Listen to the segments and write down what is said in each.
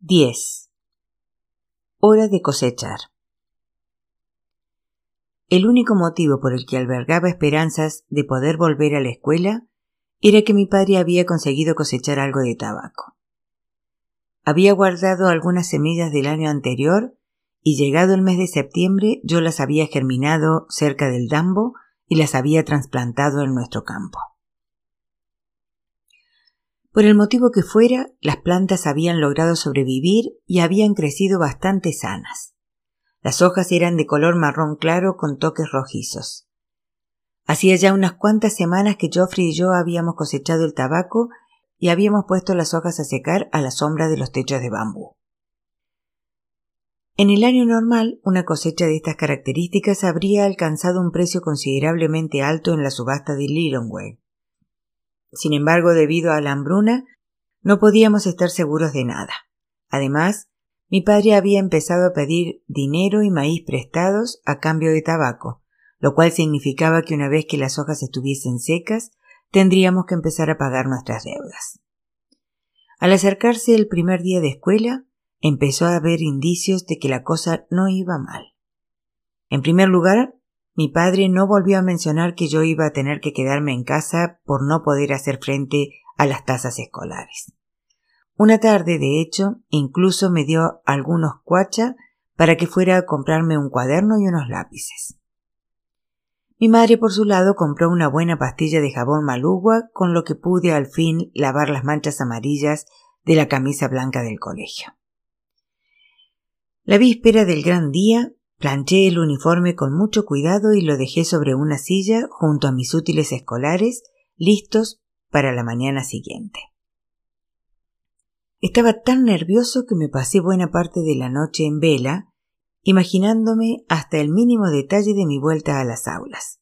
10. Hora de cosechar. El único motivo por el que albergaba esperanzas de poder volver a la escuela era que mi padre había conseguido cosechar algo de tabaco. Había guardado algunas semillas del año anterior y llegado el mes de septiembre yo las había germinado cerca del dambo y las había trasplantado en nuestro campo. Por el motivo que fuera, las plantas habían logrado sobrevivir y habían crecido bastante sanas. Las hojas eran de color marrón claro con toques rojizos. Hacía ya unas cuantas semanas que Geoffrey y yo habíamos cosechado el tabaco y habíamos puesto las hojas a secar a la sombra de los techos de bambú. En el año normal, una cosecha de estas características habría alcanzado un precio considerablemente alto en la subasta de Lilongwe. Sin embargo, debido a la hambruna, no podíamos estar seguros de nada. Además, mi padre había empezado a pedir dinero y maíz prestados a cambio de tabaco, lo cual significaba que una vez que las hojas estuviesen secas, tendríamos que empezar a pagar nuestras deudas. Al acercarse el primer día de escuela, empezó a haber indicios de que la cosa no iba mal. En primer lugar, mi padre no volvió a mencionar que yo iba a tener que quedarme en casa por no poder hacer frente a las tasas escolares. Una tarde, de hecho, incluso me dio algunos cuacha para que fuera a comprarme un cuaderno y unos lápices. Mi madre, por su lado, compró una buena pastilla de jabón malugua, con lo que pude al fin lavar las manchas amarillas de la camisa blanca del colegio. La víspera del gran día Planché el uniforme con mucho cuidado y lo dejé sobre una silla junto a mis útiles escolares, listos para la mañana siguiente. Estaba tan nervioso que me pasé buena parte de la noche en vela, imaginándome hasta el mínimo detalle de mi vuelta a las aulas,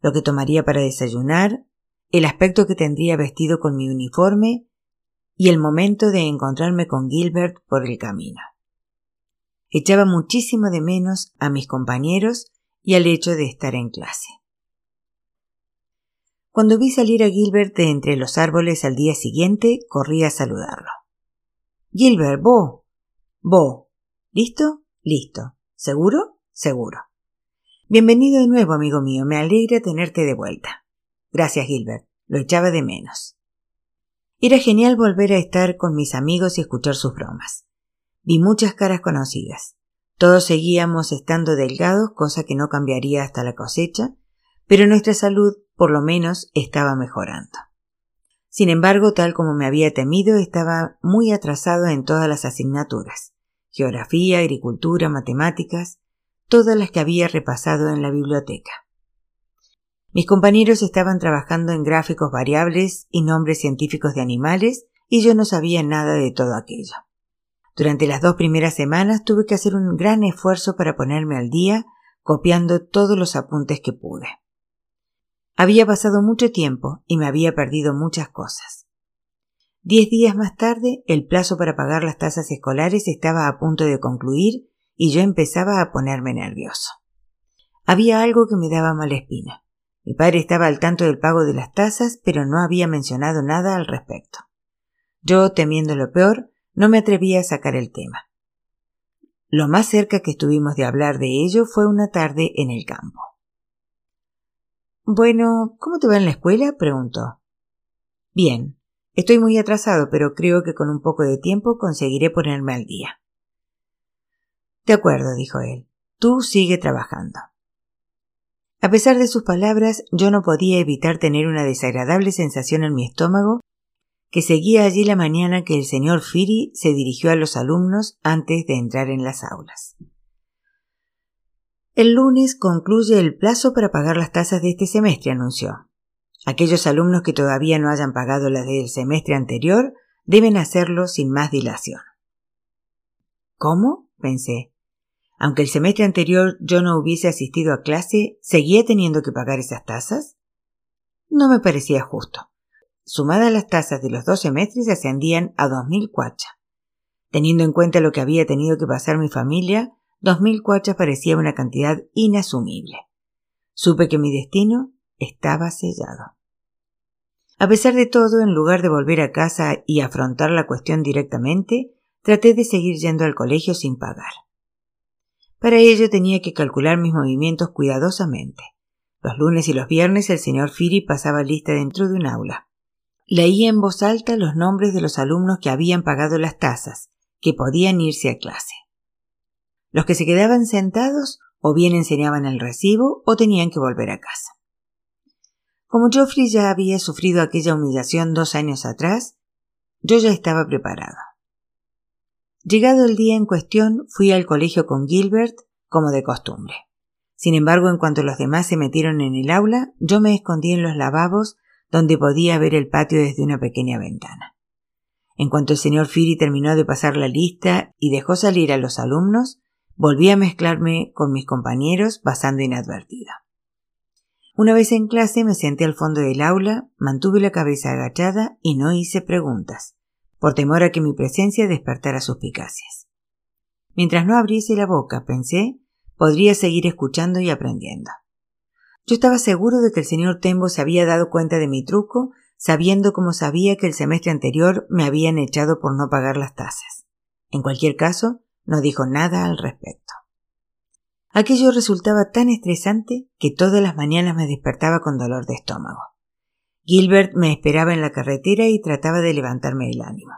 lo que tomaría para desayunar, el aspecto que tendría vestido con mi uniforme y el momento de encontrarme con Gilbert por el camino. Echaba muchísimo de menos a mis compañeros y al hecho de estar en clase. Cuando vi salir a Gilbert de entre los árboles al día siguiente, corrí a saludarlo. Gilbert, Bo. Bo. ¿Listo? Listo. ¿Seguro? Seguro. Bienvenido de nuevo, amigo mío. Me alegra tenerte de vuelta. Gracias, Gilbert. Lo echaba de menos. Era genial volver a estar con mis amigos y escuchar sus bromas. Vi muchas caras conocidas. Todos seguíamos estando delgados, cosa que no cambiaría hasta la cosecha, pero nuestra salud, por lo menos, estaba mejorando. Sin embargo, tal como me había temido, estaba muy atrasado en todas las asignaturas geografía, agricultura, matemáticas, todas las que había repasado en la biblioteca. Mis compañeros estaban trabajando en gráficos variables y nombres científicos de animales, y yo no sabía nada de todo aquello. Durante las dos primeras semanas tuve que hacer un gran esfuerzo para ponerme al día, copiando todos los apuntes que pude. Había pasado mucho tiempo y me había perdido muchas cosas. Diez días más tarde, el plazo para pagar las tasas escolares estaba a punto de concluir y yo empezaba a ponerme nervioso. Había algo que me daba mala espina. Mi padre estaba al tanto del pago de las tasas, pero no había mencionado nada al respecto. Yo, temiendo lo peor, no me atreví a sacar el tema. Lo más cerca que estuvimos de hablar de ello fue una tarde en el campo. Bueno, ¿cómo te va en la escuela? preguntó. Bien. Estoy muy atrasado, pero creo que con un poco de tiempo conseguiré ponerme al día. De acuerdo, dijo él. Tú sigue trabajando. A pesar de sus palabras, yo no podía evitar tener una desagradable sensación en mi estómago que seguía allí la mañana que el señor Firi se dirigió a los alumnos antes de entrar en las aulas. El lunes concluye el plazo para pagar las tasas de este semestre, anunció. Aquellos alumnos que todavía no hayan pagado las del semestre anterior deben hacerlo sin más dilación. ¿Cómo? pensé. Aunque el semestre anterior yo no hubiese asistido a clase, ¿seguía teniendo que pagar esas tasas? No me parecía justo. Sumadas las tasas de los dos semestres ascendían a dos mil cuachas. Teniendo en cuenta lo que había tenido que pasar mi familia, dos mil cuachas parecía una cantidad inasumible. Supe que mi destino estaba sellado. A pesar de todo, en lugar de volver a casa y afrontar la cuestión directamente, traté de seguir yendo al colegio sin pagar. Para ello tenía que calcular mis movimientos cuidadosamente. Los lunes y los viernes el señor Firi pasaba lista dentro de un aula. Leía en voz alta los nombres de los alumnos que habían pagado las tasas, que podían irse a clase. Los que se quedaban sentados o bien enseñaban el recibo o tenían que volver a casa. Como Geoffrey ya había sufrido aquella humillación dos años atrás, yo ya estaba preparado. Llegado el día en cuestión, fui al colegio con Gilbert, como de costumbre. Sin embargo, en cuanto los demás se metieron en el aula, yo me escondí en los lavabos donde podía ver el patio desde una pequeña ventana. En cuanto el señor Firi terminó de pasar la lista y dejó salir a los alumnos, volví a mezclarme con mis compañeros pasando inadvertida. Una vez en clase me senté al fondo del aula, mantuve la cabeza agachada y no hice preguntas por temor a que mi presencia despertara suspicacias. Mientras no abriese la boca, pensé, podría seguir escuchando y aprendiendo. Yo estaba seguro de que el señor Tembo se había dado cuenta de mi truco, sabiendo como sabía que el semestre anterior me habían echado por no pagar las tasas. En cualquier caso, no dijo nada al respecto. Aquello resultaba tan estresante que todas las mañanas me despertaba con dolor de estómago. Gilbert me esperaba en la carretera y trataba de levantarme el ánimo.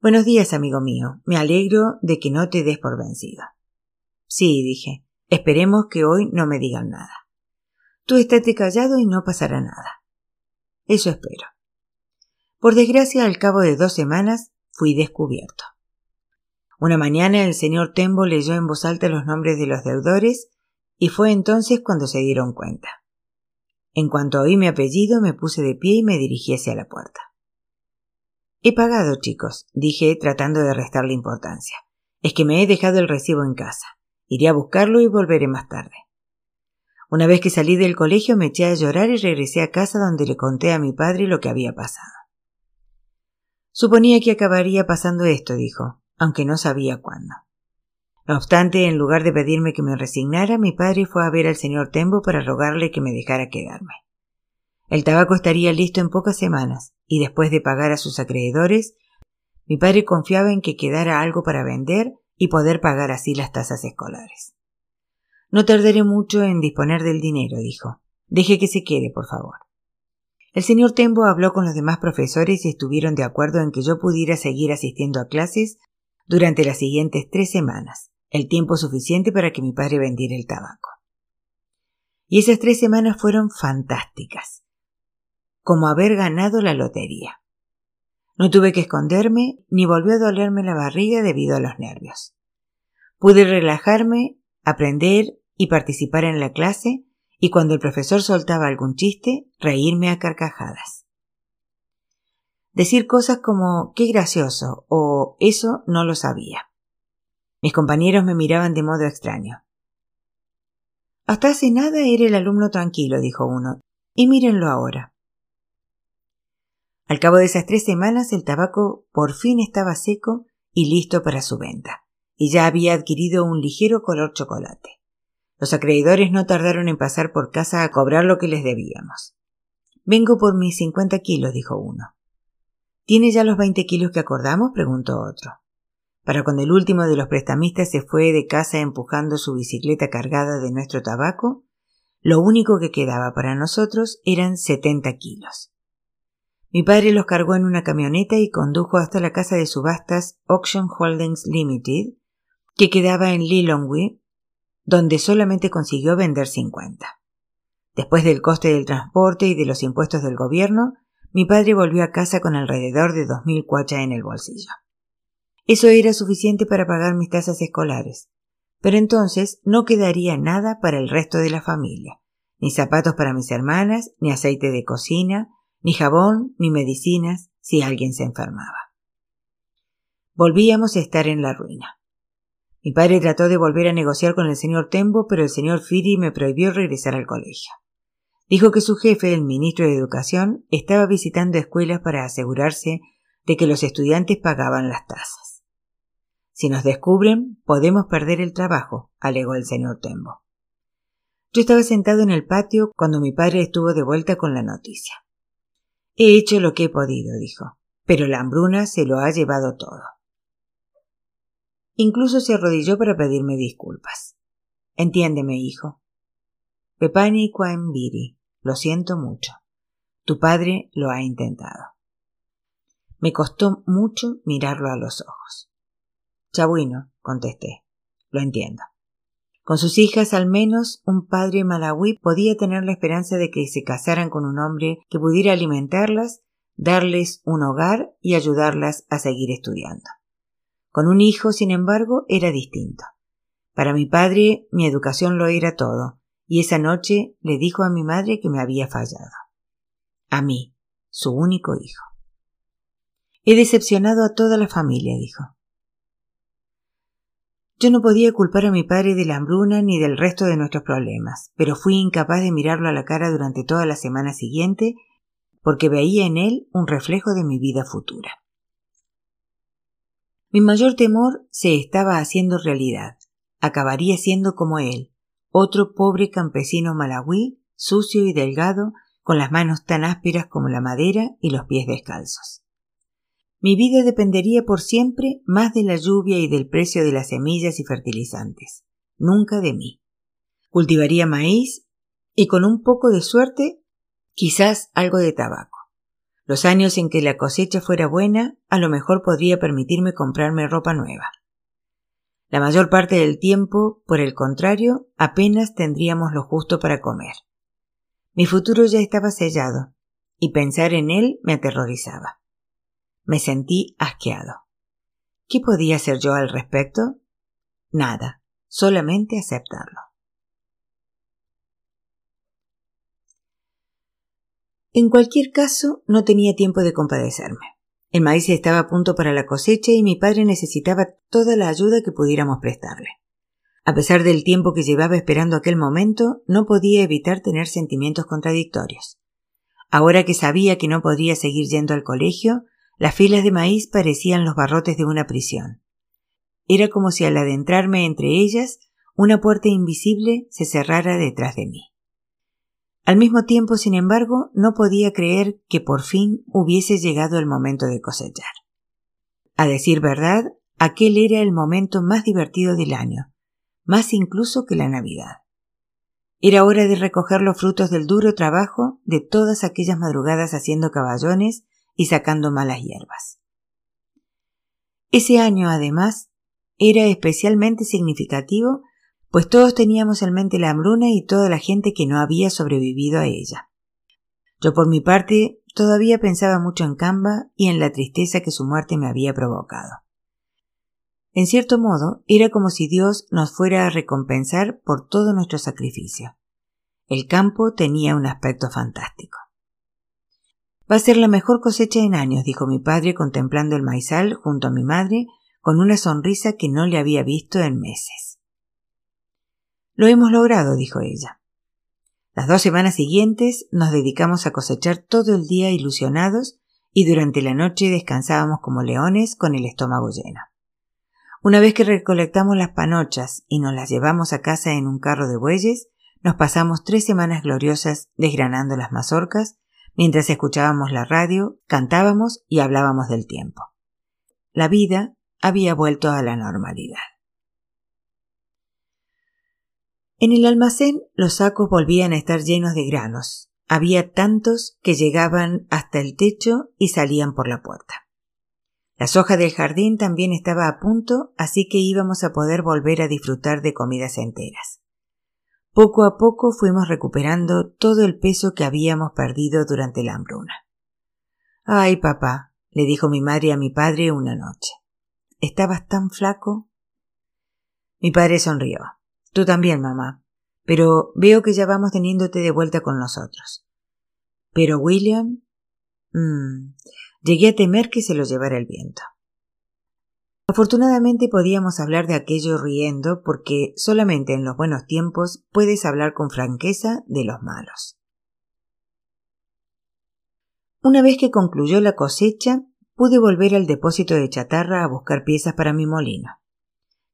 Buenos días, amigo mío. Me alegro de que no te des por vencido. Sí, dije. Esperemos que hoy no me digan nada. Tú estate callado y no pasará nada. Eso espero. Por desgracia, al cabo de dos semanas, fui descubierto. Una mañana el señor Tembo leyó en voz alta los nombres de los deudores y fue entonces cuando se dieron cuenta. En cuanto oí mi apellido, me puse de pie y me dirigí hacia la puerta. He pagado, chicos, dije tratando de restarle importancia. Es que me he dejado el recibo en casa. Iré a buscarlo y volveré más tarde. Una vez que salí del colegio me eché a llorar y regresé a casa donde le conté a mi padre lo que había pasado. Suponía que acabaría pasando esto, dijo, aunque no sabía cuándo. No obstante, en lugar de pedirme que me resignara, mi padre fue a ver al señor Tembo para rogarle que me dejara quedarme. El tabaco estaría listo en pocas semanas, y después de pagar a sus acreedores, mi padre confiaba en que quedara algo para vender y poder pagar así las tasas escolares. No tardaré mucho en disponer del dinero, dijo. Deje que se quede, por favor. El señor Tembo habló con los demás profesores y estuvieron de acuerdo en que yo pudiera seguir asistiendo a clases durante las siguientes tres semanas, el tiempo suficiente para que mi padre vendiera el tabaco. Y esas tres semanas fueron fantásticas, como haber ganado la lotería. No tuve que esconderme ni volvió a dolerme la barriga debido a los nervios. Pude relajarme, aprender y participar en la clase y cuando el profesor soltaba algún chiste, reírme a carcajadas. Decir cosas como qué gracioso o eso no lo sabía. Mis compañeros me miraban de modo extraño. Hasta hace nada era el alumno tranquilo, dijo uno, y mírenlo ahora. Al cabo de esas tres semanas el tabaco por fin estaba seco y listo para su venta, y ya había adquirido un ligero color chocolate. Los acreedores no tardaron en pasar por casa a cobrar lo que les debíamos. Vengo por mis cincuenta kilos, dijo uno. ¿Tiene ya los veinte kilos que acordamos? preguntó otro para cuando el último de los prestamistas se fue de casa empujando su bicicleta cargada de nuestro tabaco, lo único que quedaba para nosotros eran setenta kilos. Mi padre los cargó en una camioneta y condujo hasta la casa de subastas Auction Holdings Limited, que quedaba en Lilongwe, donde solamente consiguió vender cincuenta. Después del coste del transporte y de los impuestos del gobierno, mi padre volvió a casa con alrededor de dos mil cuachas en el bolsillo. Eso era suficiente para pagar mis tasas escolares. Pero entonces no quedaría nada para el resto de la familia, ni zapatos para mis hermanas, ni aceite de cocina, ni jabón, ni medicinas, si alguien se enfermaba. Volvíamos a estar en la ruina. Mi padre trató de volver a negociar con el señor Tembo, pero el señor Firi me prohibió regresar al colegio. Dijo que su jefe, el ministro de Educación, estaba visitando escuelas para asegurarse de que los estudiantes pagaban las tasas. Si nos descubren, podemos perder el trabajo, alegó el señor Tembo. Yo estaba sentado en el patio cuando mi padre estuvo de vuelta con la noticia. He hecho lo que he podido, dijo, pero la hambruna se lo ha llevado todo. Incluso se arrodilló para pedirme disculpas. Entiéndeme, hijo. Pepani Quambiri, lo siento mucho. Tu padre lo ha intentado. Me costó mucho mirarlo a los ojos. Chabuino, contesté. Lo entiendo. Con sus hijas, al menos, un padre malawí podía tener la esperanza de que se casaran con un hombre que pudiera alimentarlas, darles un hogar y ayudarlas a seguir estudiando. Con un hijo, sin embargo, era distinto. Para mi padre, mi educación lo era todo, y esa noche le dijo a mi madre que me había fallado. A mí, su único hijo. He decepcionado a toda la familia, dijo. Yo no podía culpar a mi padre de la hambruna ni del resto de nuestros problemas, pero fui incapaz de mirarlo a la cara durante toda la semana siguiente porque veía en él un reflejo de mi vida futura. Mi mayor temor se estaba haciendo realidad. Acabaría siendo como él, otro pobre campesino malagüí, sucio y delgado, con las manos tan ásperas como la madera y los pies descalzos. Mi vida dependería por siempre más de la lluvia y del precio de las semillas y fertilizantes, nunca de mí. Cultivaría maíz y con un poco de suerte quizás algo de tabaco. Los años en que la cosecha fuera buena, a lo mejor podría permitirme comprarme ropa nueva. La mayor parte del tiempo, por el contrario, apenas tendríamos lo justo para comer. Mi futuro ya estaba sellado, y pensar en él me aterrorizaba. Me sentí asqueado. ¿Qué podía hacer yo al respecto? Nada, solamente aceptarlo. En cualquier caso, no tenía tiempo de compadecerme. El maíz estaba a punto para la cosecha y mi padre necesitaba toda la ayuda que pudiéramos prestarle. A pesar del tiempo que llevaba esperando aquel momento, no podía evitar tener sentimientos contradictorios. Ahora que sabía que no podría seguir yendo al colegio, las filas de maíz parecían los barrotes de una prisión. Era como si al adentrarme entre ellas, una puerta invisible se cerrara detrás de mí. Al mismo tiempo, sin embargo, no podía creer que por fin hubiese llegado el momento de cosechar. A decir verdad, aquel era el momento más divertido del año, más incluso que la Navidad. Era hora de recoger los frutos del duro trabajo de todas aquellas madrugadas haciendo caballones y sacando malas hierbas. Ese año, además, era especialmente significativo pues todos teníamos en mente la hambruna y toda la gente que no había sobrevivido a ella. Yo por mi parte todavía pensaba mucho en Camba y en la tristeza que su muerte me había provocado. En cierto modo, era como si Dios nos fuera a recompensar por todo nuestro sacrificio. El campo tenía un aspecto fantástico. Va a ser la mejor cosecha en años, dijo mi padre contemplando el maizal junto a mi madre con una sonrisa que no le había visto en meses. Lo hemos logrado, dijo ella. Las dos semanas siguientes nos dedicamos a cosechar todo el día ilusionados y durante la noche descansábamos como leones con el estómago lleno. Una vez que recolectamos las panochas y nos las llevamos a casa en un carro de bueyes, nos pasamos tres semanas gloriosas desgranando las mazorcas, mientras escuchábamos la radio, cantábamos y hablábamos del tiempo. La vida había vuelto a la normalidad. En el almacén los sacos volvían a estar llenos de granos. Había tantos que llegaban hasta el techo y salían por la puerta. La soja del jardín también estaba a punto, así que íbamos a poder volver a disfrutar de comidas enteras. Poco a poco fuimos recuperando todo el peso que habíamos perdido durante la hambruna. Ay, papá, le dijo mi madre a mi padre una noche. ¿Estabas tan flaco? Mi padre sonrió. Tú también, mamá. Pero veo que ya vamos teniéndote de vuelta con nosotros. Pero William. Mmm, llegué a temer que se lo llevara el viento. Afortunadamente podíamos hablar de aquello riendo porque solamente en los buenos tiempos puedes hablar con franqueza de los malos. Una vez que concluyó la cosecha, pude volver al depósito de chatarra a buscar piezas para mi molino.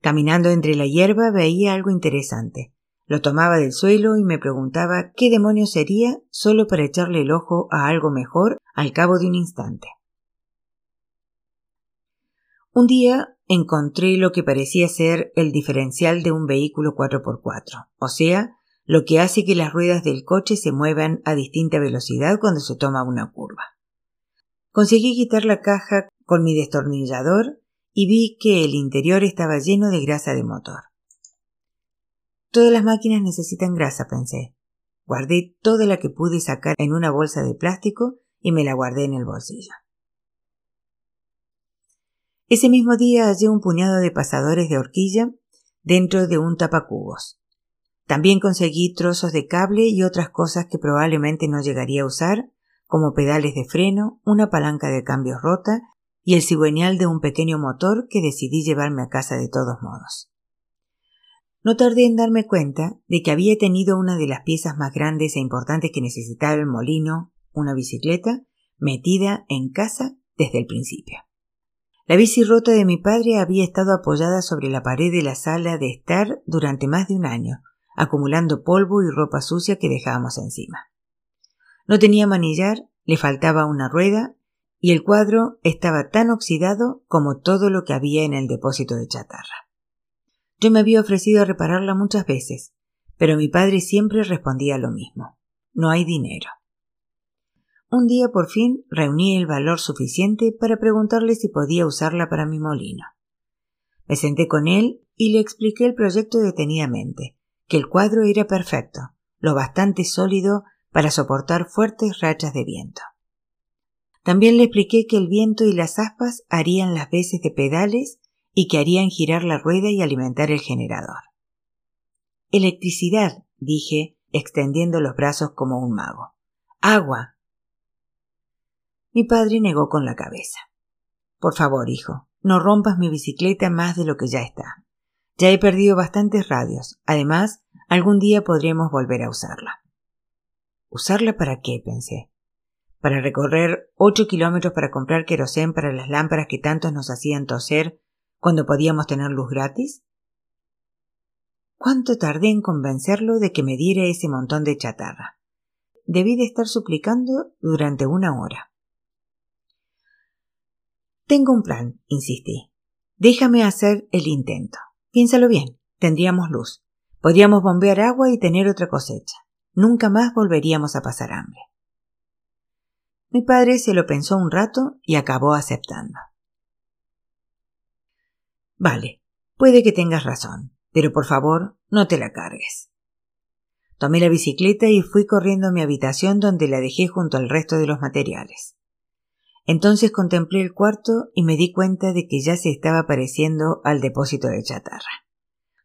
Caminando entre la hierba veía algo interesante. Lo tomaba del suelo y me preguntaba qué demonio sería solo para echarle el ojo a algo mejor al cabo de un instante. Un día encontré lo que parecía ser el diferencial de un vehículo 4x4, o sea, lo que hace que las ruedas del coche se muevan a distinta velocidad cuando se toma una curva. Conseguí quitar la caja con mi destornillador y vi que el interior estaba lleno de grasa de motor. Todas las máquinas necesitan grasa, pensé. Guardé toda la que pude sacar en una bolsa de plástico y me la guardé en el bolsillo. Ese mismo día hallé un puñado de pasadores de horquilla dentro de un tapacubos. También conseguí trozos de cable y otras cosas que probablemente no llegaría a usar, como pedales de freno, una palanca de cambios rota y el cigüeñal de un pequeño motor que decidí llevarme a casa de todos modos. No tardé en darme cuenta de que había tenido una de las piezas más grandes e importantes que necesitaba el molino, una bicicleta, metida en casa desde el principio. La bici rota de mi padre había estado apoyada sobre la pared de la sala de estar durante más de un año, acumulando polvo y ropa sucia que dejábamos encima. No tenía manillar, le faltaba una rueda y el cuadro estaba tan oxidado como todo lo que había en el depósito de chatarra. Yo me había ofrecido a repararla muchas veces, pero mi padre siempre respondía lo mismo. No hay dinero. Un día por fin reuní el valor suficiente para preguntarle si podía usarla para mi molino. Me senté con él y le expliqué el proyecto detenidamente, que el cuadro era perfecto, lo bastante sólido para soportar fuertes rachas de viento. También le expliqué que el viento y las aspas harían las veces de pedales y que harían girar la rueda y alimentar el generador. Electricidad, dije, extendiendo los brazos como un mago. Agua, mi padre negó con la cabeza. Por favor, hijo, no rompas mi bicicleta más de lo que ya está. Ya he perdido bastantes radios. Además, algún día podremos volver a usarla. ¿Usarla para qué? pensé. ¿Para recorrer ocho kilómetros para comprar querosén para las lámparas que tantos nos hacían toser cuando podíamos tener luz gratis? ¿Cuánto tardé en convencerlo de que me diera ese montón de chatarra? Debí de estar suplicando durante una hora. Tengo un plan, insistí. Déjame hacer el intento. Piénsalo bien. Tendríamos luz. Podríamos bombear agua y tener otra cosecha. Nunca más volveríamos a pasar hambre. Mi padre se lo pensó un rato y acabó aceptando. Vale, puede que tengas razón, pero por favor no te la cargues. Tomé la bicicleta y fui corriendo a mi habitación donde la dejé junto al resto de los materiales. Entonces contemplé el cuarto y me di cuenta de que ya se estaba pareciendo al depósito de chatarra.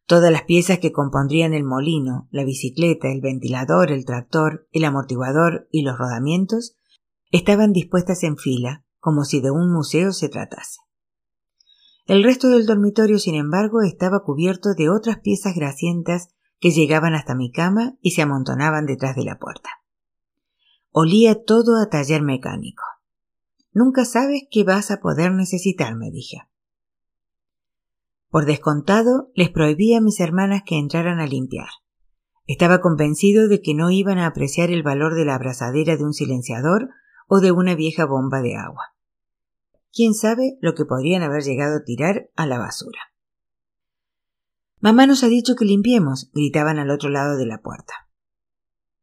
Todas las piezas que compondrían el molino, la bicicleta, el ventilador, el tractor, el amortiguador y los rodamientos estaban dispuestas en fila, como si de un museo se tratase. El resto del dormitorio, sin embargo, estaba cubierto de otras piezas grasientas que llegaban hasta mi cama y se amontonaban detrás de la puerta. Olía todo a taller mecánico. Nunca sabes qué vas a poder necesitar, me dije. Por descontado, les prohibí a mis hermanas que entraran a limpiar. Estaba convencido de que no iban a apreciar el valor de la abrazadera de un silenciador o de una vieja bomba de agua. Quién sabe lo que podrían haber llegado a tirar a la basura. Mamá nos ha dicho que limpiemos, gritaban al otro lado de la puerta.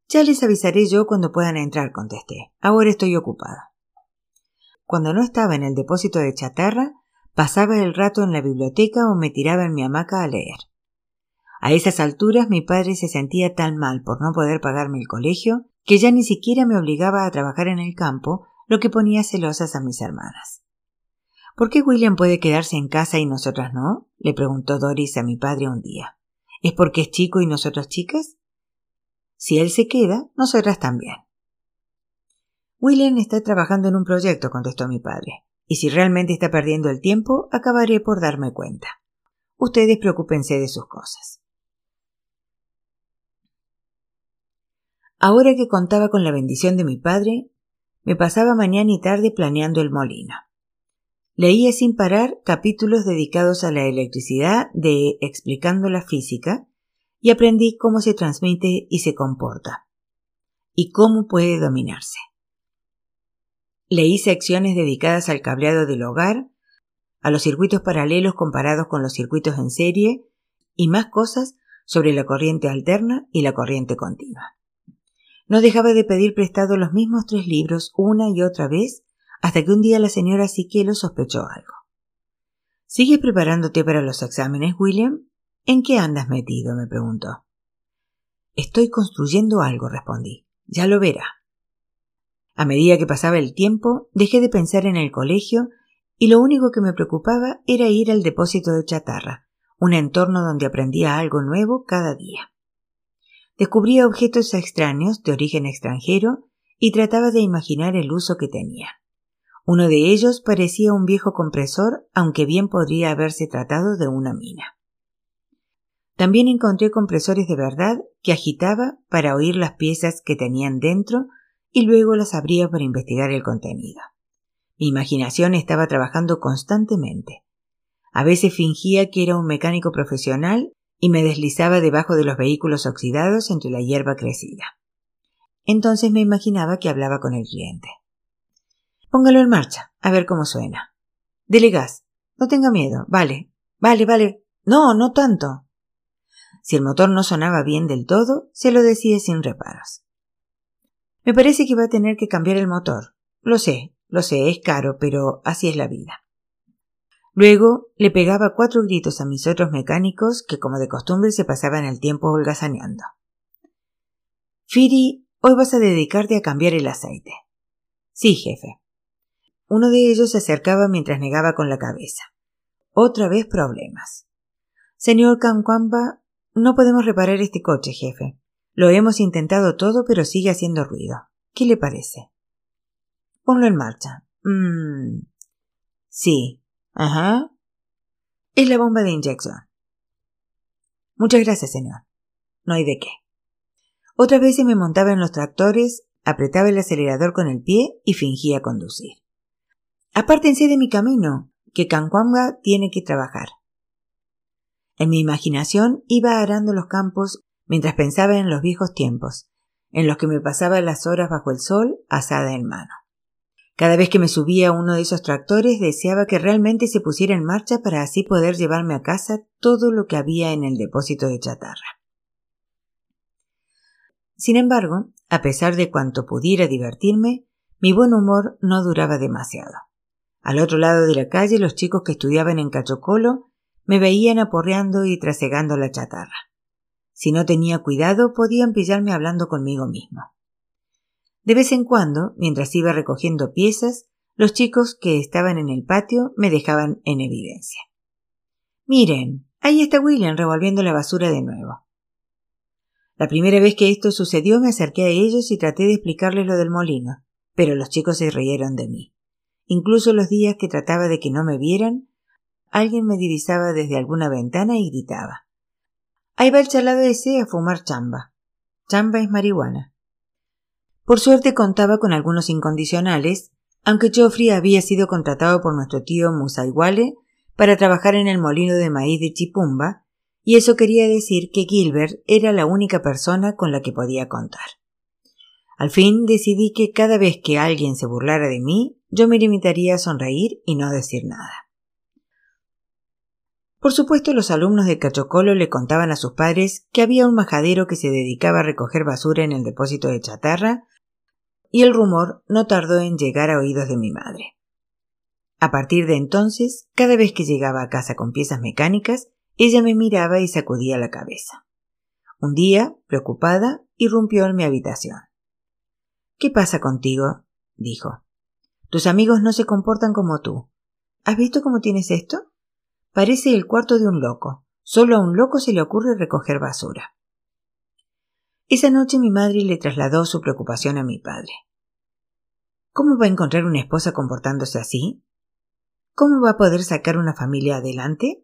Ya les avisaré yo cuando puedan entrar, contesté. Ahora estoy ocupada. Cuando no estaba en el depósito de chatarra, pasaba el rato en la biblioteca o me tiraba en mi hamaca a leer. A esas alturas mi padre se sentía tan mal por no poder pagarme el colegio que ya ni siquiera me obligaba a trabajar en el campo, lo que ponía celosas a mis hermanas. ¿Por qué William puede quedarse en casa y nosotras no? le preguntó Doris a mi padre un día. ¿Es porque es chico y nosotras chicas? Si él se queda, nosotras también. William está trabajando en un proyecto, contestó mi padre, y si realmente está perdiendo el tiempo, acabaré por darme cuenta. Ustedes preocúpense de sus cosas. Ahora que contaba con la bendición de mi padre, me pasaba mañana y tarde planeando el molino. Leía sin parar capítulos dedicados a la electricidad de Explicando la física y aprendí cómo se transmite y se comporta y cómo puede dominarse. Leí secciones dedicadas al cableado del hogar, a los circuitos paralelos comparados con los circuitos en serie y más cosas sobre la corriente alterna y la corriente continua. No dejaba de pedir prestado los mismos tres libros una y otra vez hasta que un día la señora Siquelo sospechó algo. ¿Sigues preparándote para los exámenes, William? ¿En qué andas metido? me preguntó. Estoy construyendo algo, respondí. Ya lo verá. A medida que pasaba el tiempo, dejé de pensar en el colegio y lo único que me preocupaba era ir al depósito de chatarra, un entorno donde aprendía algo nuevo cada día. Descubría objetos extraños de origen extranjero y trataba de imaginar el uso que tenían. Uno de ellos parecía un viejo compresor, aunque bien podría haberse tratado de una mina. También encontré compresores de verdad que agitaba para oír las piezas que tenían dentro y luego las abría para investigar el contenido. Mi imaginación estaba trabajando constantemente. A veces fingía que era un mecánico profesional y me deslizaba debajo de los vehículos oxidados entre la hierba crecida. Entonces me imaginaba que hablaba con el cliente. Póngalo en marcha, a ver cómo suena. Dele gas. No tenga miedo. Vale. Vale, vale. No, no tanto. Si el motor no sonaba bien del todo, se lo decía sin reparos. Me parece que va a tener que cambiar el motor. Lo sé, lo sé, es caro, pero así es la vida. Luego le pegaba cuatro gritos a mis otros mecánicos que como de costumbre se pasaban el tiempo holgazaneando. Firi, hoy vas a dedicarte a cambiar el aceite. Sí, jefe. Uno de ellos se acercaba mientras negaba con la cabeza. Otra vez problemas. Señor Kankwamba, no podemos reparar este coche, jefe. Lo hemos intentado todo, pero sigue haciendo ruido. ¿Qué le parece? Ponlo en marcha. Mmm. Sí, Ajá. Es la bomba de inyección. Muchas gracias, señor. No hay de qué. Otras veces me montaba en los tractores, apretaba el acelerador con el pie y fingía conducir. Apártense de mi camino, que Cancuanga tiene que trabajar. En mi imaginación iba arando los campos mientras pensaba en los viejos tiempos, en los que me pasaba las horas bajo el sol asada en mano. Cada vez que me subía uno de esos tractores deseaba que realmente se pusiera en marcha para así poder llevarme a casa todo lo que había en el depósito de chatarra. Sin embargo, a pesar de cuanto pudiera divertirme, mi buen humor no duraba demasiado. Al otro lado de la calle los chicos que estudiaban en Cachocolo me veían aporreando y trasegando la chatarra. Si no tenía cuidado podían pillarme hablando conmigo mismo. De vez en cuando, mientras iba recogiendo piezas, los chicos que estaban en el patio me dejaban en evidencia. Miren, ahí está William revolviendo la basura de nuevo. La primera vez que esto sucedió me acerqué a ellos y traté de explicarles lo del molino, pero los chicos se rieron de mí. Incluso los días que trataba de que no me vieran, alguien me divisaba desde alguna ventana y gritaba. Ahí va el chalado ese a fumar chamba. Chamba es marihuana. Por suerte contaba con algunos incondicionales, aunque Geoffrey había sido contratado por nuestro tío Musaiguale para trabajar en el molino de maíz de Chipumba, y eso quería decir que Gilbert era la única persona con la que podía contar. Al fin decidí que cada vez que alguien se burlara de mí, yo me limitaría a sonreír y no decir nada. Por supuesto, los alumnos de Cachocolo le contaban a sus padres que había un majadero que se dedicaba a recoger basura en el depósito de chatarra y el rumor no tardó en llegar a oídos de mi madre. A partir de entonces, cada vez que llegaba a casa con piezas mecánicas, ella me miraba y sacudía la cabeza. Un día, preocupada, irrumpió en mi habitación. ¿Qué pasa contigo? dijo. Tus amigos no se comportan como tú. ¿Has visto cómo tienes esto? Parece el cuarto de un loco. Solo a un loco se le ocurre recoger basura. Esa noche mi madre le trasladó su preocupación a mi padre. ¿Cómo va a encontrar una esposa comportándose así? ¿Cómo va a poder sacar una familia adelante?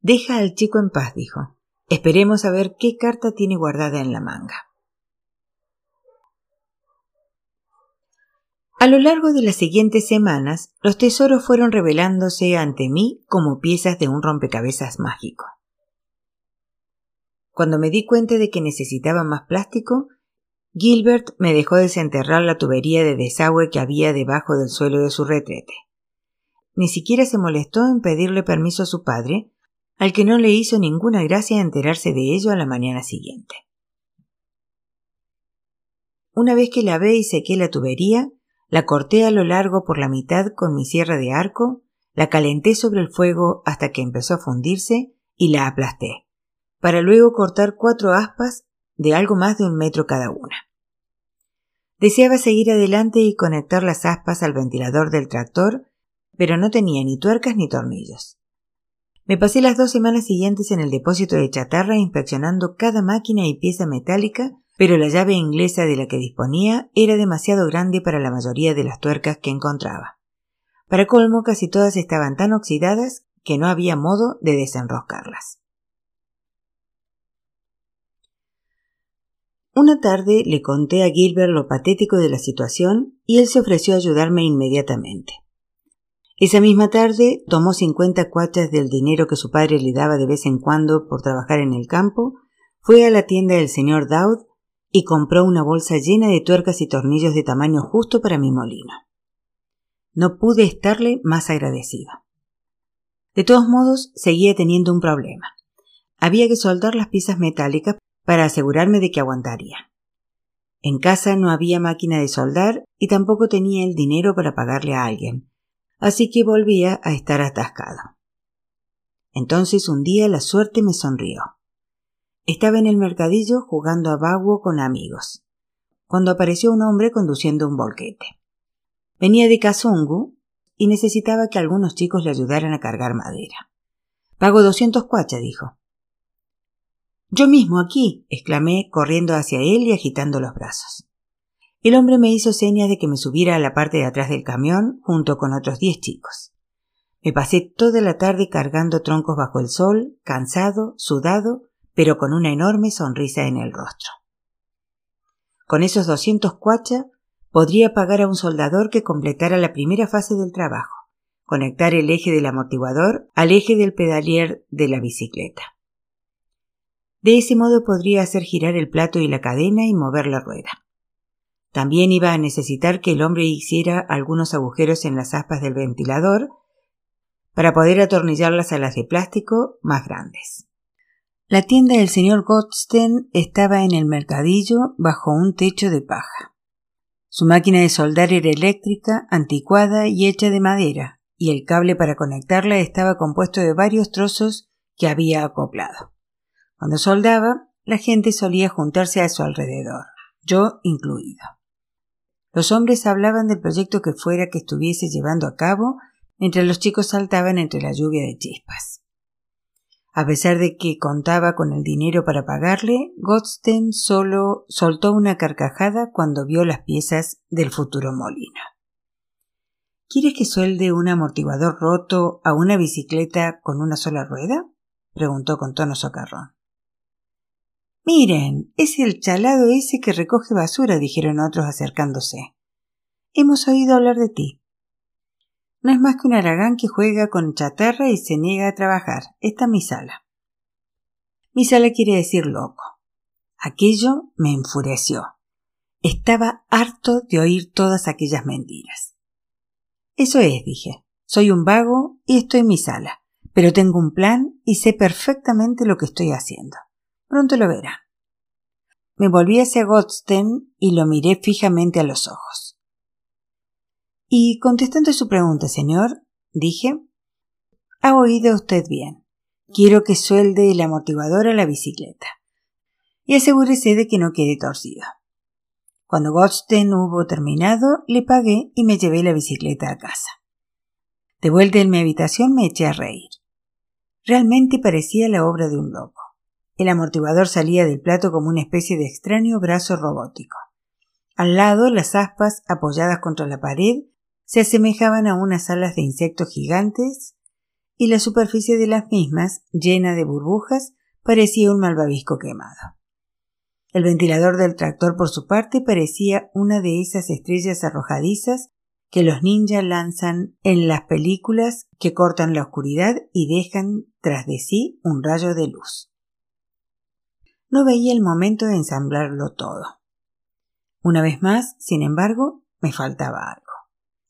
Deja al chico en paz, dijo. Esperemos a ver qué carta tiene guardada en la manga. A lo largo de las siguientes semanas, los tesoros fueron revelándose ante mí como piezas de un rompecabezas mágico. Cuando me di cuenta de que necesitaba más plástico, Gilbert me dejó desenterrar la tubería de desagüe que había debajo del suelo de su retrete. ni siquiera se molestó en pedirle permiso a su padre, al que no le hizo ninguna gracia enterarse de ello a la mañana siguiente. Una vez que lavé y sequé la tubería, la corté a lo largo por la mitad con mi sierra de arco, la calenté sobre el fuego hasta que empezó a fundirse y la aplasté, para luego cortar cuatro aspas de algo más de un metro cada una. Deseaba seguir adelante y conectar las aspas al ventilador del tractor, pero no tenía ni tuercas ni tornillos. Me pasé las dos semanas siguientes en el depósito de chatarra inspeccionando cada máquina y pieza metálica, pero la llave inglesa de la que disponía era demasiado grande para la mayoría de las tuercas que encontraba. Para colmo, casi todas estaban tan oxidadas que no había modo de desenroscarlas. Una tarde le conté a Gilbert lo patético de la situación y él se ofreció a ayudarme inmediatamente. Esa misma tarde tomó cincuenta cuachas del dinero que su padre le daba de vez en cuando por trabajar en el campo, fue a la tienda del señor Dowd y compró una bolsa llena de tuercas y tornillos de tamaño justo para mi molino. No pude estarle más agradecida. De todos modos, seguía teniendo un problema. Había que soldar las piezas metálicas para asegurarme de que aguantaría. En casa no había máquina de soldar y tampoco tenía el dinero para pagarle a alguien, así que volvía a estar atascado. Entonces un día la suerte me sonrió. Estaba en el mercadillo jugando a vaguo con amigos, cuando apareció un hombre conduciendo un volquete. Venía de Kazungu y necesitaba que algunos chicos le ayudaran a cargar madera. Pago doscientos cuachas, dijo. Yo mismo aquí, exclamé, corriendo hacia él y agitando los brazos. El hombre me hizo señas de que me subiera a la parte de atrás del camión junto con otros diez chicos. Me pasé toda la tarde cargando troncos bajo el sol, cansado, sudado, pero con una enorme sonrisa en el rostro. Con esos doscientos cuachas podría pagar a un soldador que completara la primera fase del trabajo, conectar el eje del amortiguador al eje del pedalier de la bicicleta. De ese modo podría hacer girar el plato y la cadena y mover la rueda. También iba a necesitar que el hombre hiciera algunos agujeros en las aspas del ventilador para poder atornillarlas a las de plástico más grandes. La tienda del señor Godsten estaba en el mercadillo bajo un techo de paja. Su máquina de soldar era eléctrica, anticuada y hecha de madera, y el cable para conectarla estaba compuesto de varios trozos que había acoplado. Cuando soldaba, la gente solía juntarse a su alrededor, yo incluido. Los hombres hablaban del proyecto que fuera que estuviese llevando a cabo, mientras los chicos saltaban entre la lluvia de chispas. A pesar de que contaba con el dinero para pagarle, Godsten solo soltó una carcajada cuando vio las piezas del futuro molino. ¿Quieres que suelde un amortiguador roto a una bicicleta con una sola rueda? preguntó con tono socarrón. Miren, es el chalado ese que recoge basura, dijeron otros acercándose. Hemos oído hablar de ti. No es más que un aragán que juega con chatarra y se niega a trabajar. Esta es mi sala. Mi sala quiere decir loco. Aquello me enfureció. Estaba harto de oír todas aquellas mentiras. Eso es, dije. Soy un vago y estoy en mi sala, pero tengo un plan y sé perfectamente lo que estoy haciendo. Pronto lo verá. Me volví hacia Godsten y lo miré fijamente a los ojos. Y contestando su pregunta, señor, dije, ha oído usted bien. Quiero que suelde el amortiguador a la bicicleta. Y asegúrese de que no quede torcido. Cuando Godsten hubo terminado, le pagué y me llevé la bicicleta a casa. De vuelta en mi habitación me eché a reír. Realmente parecía la obra de un loco. El amortiguador salía del plato como una especie de extraño brazo robótico. Al lado, las aspas, apoyadas contra la pared, se asemejaban a unas alas de insectos gigantes, y la superficie de las mismas, llena de burbujas, parecía un malvavisco quemado. El ventilador del tractor, por su parte, parecía una de esas estrellas arrojadizas que los ninjas lanzan en las películas que cortan la oscuridad y dejan tras de sí un rayo de luz. No veía el momento de ensamblarlo todo. Una vez más, sin embargo, me faltaba algo.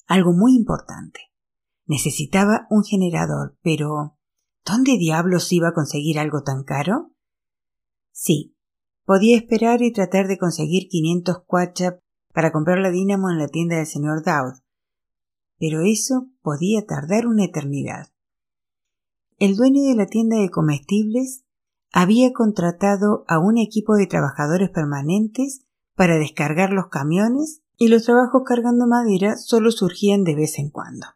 Algo muy importante. Necesitaba un generador, pero ¿dónde diablos iba a conseguir algo tan caro? Sí, podía esperar y tratar de conseguir 500 cuachap para comprar la dínamo en la tienda del señor Dowd, pero eso podía tardar una eternidad. El dueño de la tienda de comestibles había contratado a un equipo de trabajadores permanentes para descargar los camiones y los trabajos cargando madera solo surgían de vez en cuando.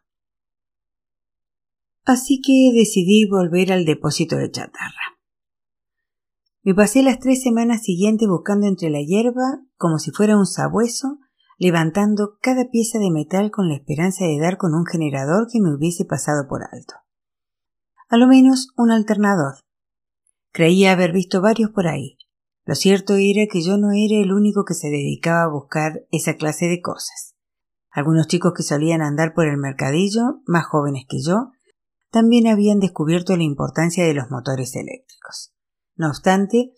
Así que decidí volver al depósito de chatarra. Me pasé las tres semanas siguientes buscando entre la hierba, como si fuera un sabueso, levantando cada pieza de metal con la esperanza de dar con un generador que me hubiese pasado por alto. A lo menos un alternador. Creía haber visto varios por ahí. Lo cierto era que yo no era el único que se dedicaba a buscar esa clase de cosas. Algunos chicos que solían andar por el mercadillo, más jóvenes que yo, también habían descubierto la importancia de los motores eléctricos. No obstante,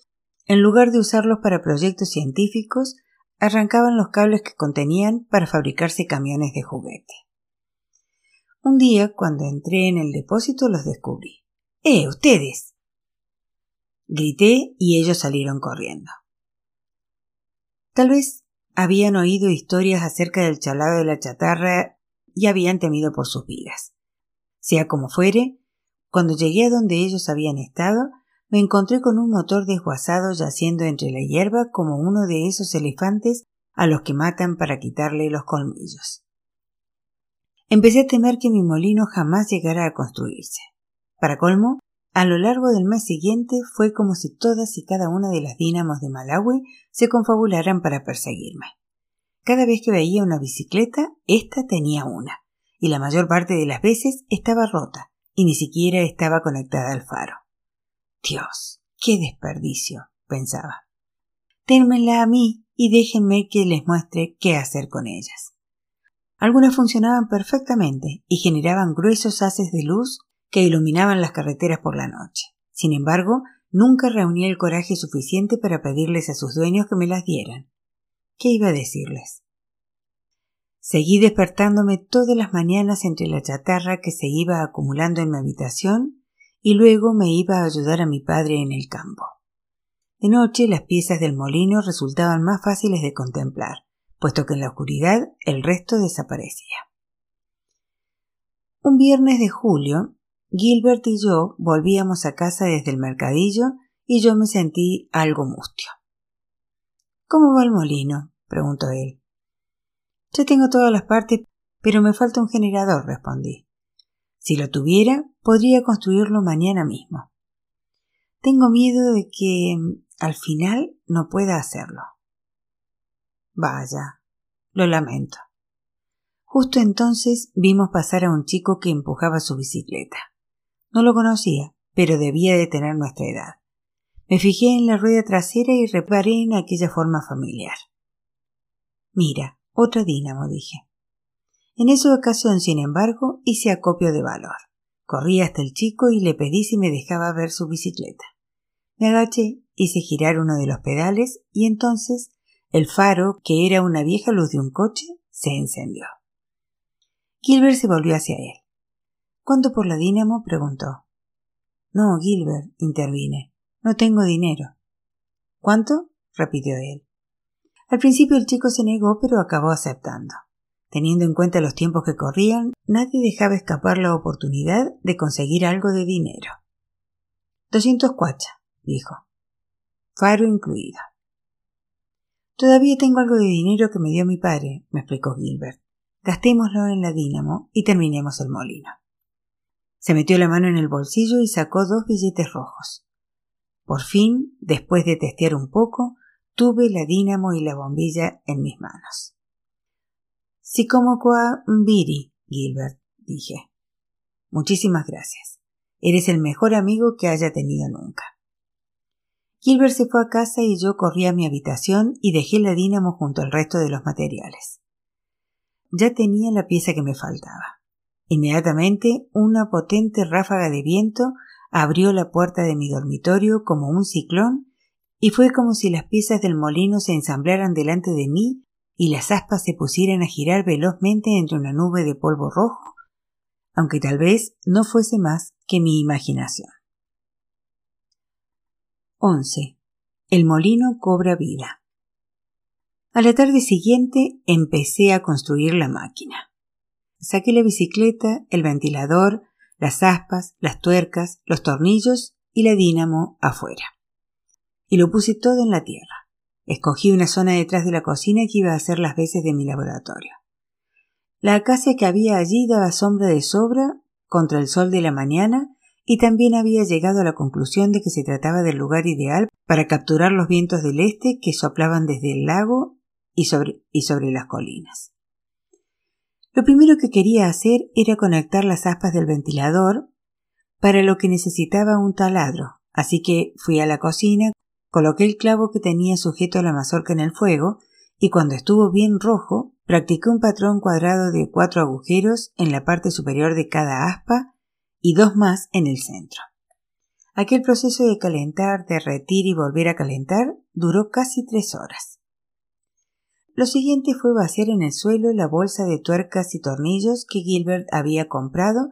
en lugar de usarlos para proyectos científicos, arrancaban los cables que contenían para fabricarse camiones de juguete. Un día, cuando entré en el depósito, los descubrí. ¡Eh, ustedes! Grité y ellos salieron corriendo. Tal vez habían oído historias acerca del chalado de la chatarra y habían temido por sus vidas. Sea como fuere, cuando llegué a donde ellos habían estado, me encontré con un motor desguazado yaciendo entre la hierba como uno de esos elefantes a los que matan para quitarle los colmillos. Empecé a temer que mi molino jamás llegara a construirse. Para colmo, a lo largo del mes siguiente fue como si todas y cada una de las dínamos de Malawi se confabularan para perseguirme. Cada vez que veía una bicicleta, ésta tenía una, y la mayor parte de las veces estaba rota, y ni siquiera estaba conectada al faro. Dios, qué desperdicio, pensaba. Ténmela a mí y déjenme que les muestre qué hacer con ellas. Algunas funcionaban perfectamente y generaban gruesos haces de luz que iluminaban las carreteras por la noche. Sin embargo, nunca reuní el coraje suficiente para pedirles a sus dueños que me las dieran. ¿Qué iba a decirles? Seguí despertándome todas las mañanas entre la chatarra que se iba acumulando en mi habitación y luego me iba a ayudar a mi padre en el campo. De noche las piezas del molino resultaban más fáciles de contemplar, puesto que en la oscuridad el resto desaparecía. Un viernes de julio, Gilbert y yo volvíamos a casa desde el mercadillo y yo me sentí algo mustio. ¿Cómo va el molino? preguntó él. Ya tengo todas las partes, pero me falta un generador, respondí. Si lo tuviera, podría construirlo mañana mismo. Tengo miedo de que al final no pueda hacerlo. Vaya, lo lamento. Justo entonces vimos pasar a un chico que empujaba su bicicleta. No lo conocía, pero debía de tener nuestra edad. Me fijé en la rueda trasera y reparé en aquella forma familiar. Mira, otra dínamo, dije. En esa ocasión, sin embargo, hice acopio de valor. Corrí hasta el chico y le pedí si me dejaba ver su bicicleta. Me agaché, hice girar uno de los pedales y entonces el faro, que era una vieja luz de un coche, se encendió. Gilbert se volvió hacia él. ¿Cuánto por la dínamo? preguntó. No, Gilbert, intervine. No tengo dinero. ¿Cuánto? repitió él. Al principio el chico se negó, pero acabó aceptando. Teniendo en cuenta los tiempos que corrían, nadie dejaba escapar la oportunidad de conseguir algo de dinero. Doscientos cuacha, dijo. Faro incluido. Todavía tengo algo de dinero que me dio mi padre, me explicó Gilbert. Gastémoslo en la dínamo y terminemos el molino. Se metió la mano en el bolsillo y sacó dos billetes rojos. Por fin, después de testear un poco, tuve la dínamo y la bombilla en mis manos. Si como qua mbiri, Gilbert, dije. Muchísimas gracias. Eres el mejor amigo que haya tenido nunca. Gilbert se fue a casa y yo corrí a mi habitación y dejé la dínamo junto al resto de los materiales. Ya tenía la pieza que me faltaba. Inmediatamente una potente ráfaga de viento abrió la puerta de mi dormitorio como un ciclón y fue como si las piezas del molino se ensamblaran delante de mí y las aspas se pusieran a girar velozmente entre una nube de polvo rojo aunque tal vez no fuese más que mi imaginación. 11. El molino cobra vida. A la tarde siguiente empecé a construir la máquina. Saqué la bicicleta, el ventilador, las aspas, las tuercas, los tornillos y la dínamo afuera. Y lo puse todo en la tierra. Escogí una zona detrás de la cocina que iba a ser las veces de mi laboratorio. La acacia que había allí daba sombra de sobra contra el sol de la mañana y también había llegado a la conclusión de que se trataba del lugar ideal para capturar los vientos del este que soplaban desde el lago y sobre, y sobre las colinas. Lo primero que quería hacer era conectar las aspas del ventilador, para lo que necesitaba un taladro, así que fui a la cocina, coloqué el clavo que tenía sujeto a la mazorca en el fuego, y cuando estuvo bien rojo, practiqué un patrón cuadrado de cuatro agujeros en la parte superior de cada aspa y dos más en el centro. Aquel proceso de calentar, derretir y volver a calentar duró casi tres horas. Lo siguiente fue vaciar en el suelo la bolsa de tuercas y tornillos que Gilbert había comprado